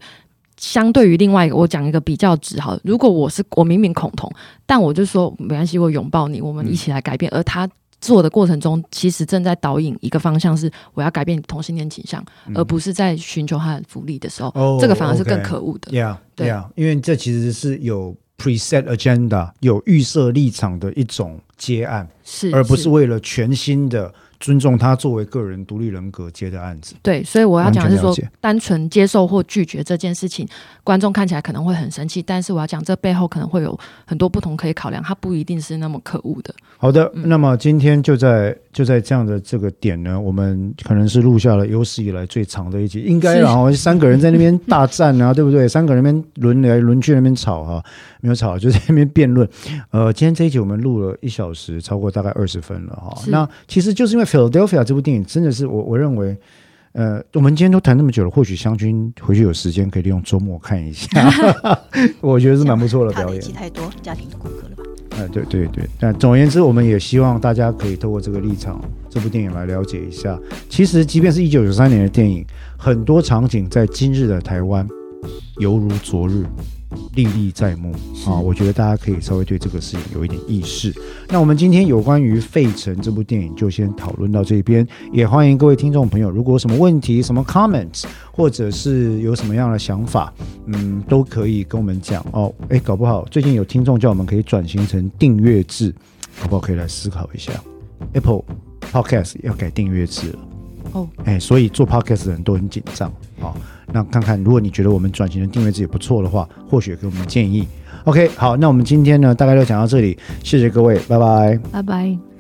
相对于另外一个，我讲一个比较值好。如果我是我明明恐同，但我就说没关系，我拥抱你，我们一起来改变，而他。做的过程中，其实正在导引一个方向，是我要改变同性恋倾向，而不是在寻求他的福利的时候，这个反而是更可恶的。Yeah，对啊，因为这其实是有 preset agenda，有预设立场的一种接案，是，而不是为了全新的。尊重他作为个人独立人格接的案子，对，所以我要讲的是说，单纯接受或拒绝这件事情，观众看起来可能会很生气，但是我要讲这背后可能会有很多不同可以考量，它不一定是那么可恶的。好的，那么今天就在就在这样的这个点呢，我们可能是录下了有史以来最长的一集，应该然后三个人在那边大战啊，对不对？三个人那边轮来轮去那边吵哈，没有吵，就在那边辩论。呃，今天这一集我们录了一小时，超过大概二十分了哈。那其实就是因为。Philadelphia 这部电影真的是我我认为，呃，我们今天都谈那么久了，或许湘军回去有时间可以利用周末看一下，我觉得是蛮不错的表演。太多家庭的功课了吧？哎，对对对，但总而言之，我们也希望大家可以透过这个立场，这部电影来了解一下。其实，即便是一九九三年的电影，很多场景在今日的台湾犹如昨日，历历在目啊！我觉得大家可以稍微对这个事情有一点意识。那我们今天有关于《费城》这部电影就先讨论到这边，也欢迎各位听众朋友，如果有什么问题、什么 comments，或者是有什么样的想法，嗯，都可以跟我们讲哦。诶，搞不好最近有听众叫我们可以转型成订阅制，好不好可以来思考一下。Apple Podcast 要改订阅制了。哦，哎，所以做 podcast 的人都很紧张好，那看看，如果你觉得我们转型的定位自己不错的话，或许给我们建议。OK，好，那我们今天呢，大概就讲到这里，谢谢各位，拜拜，拜拜。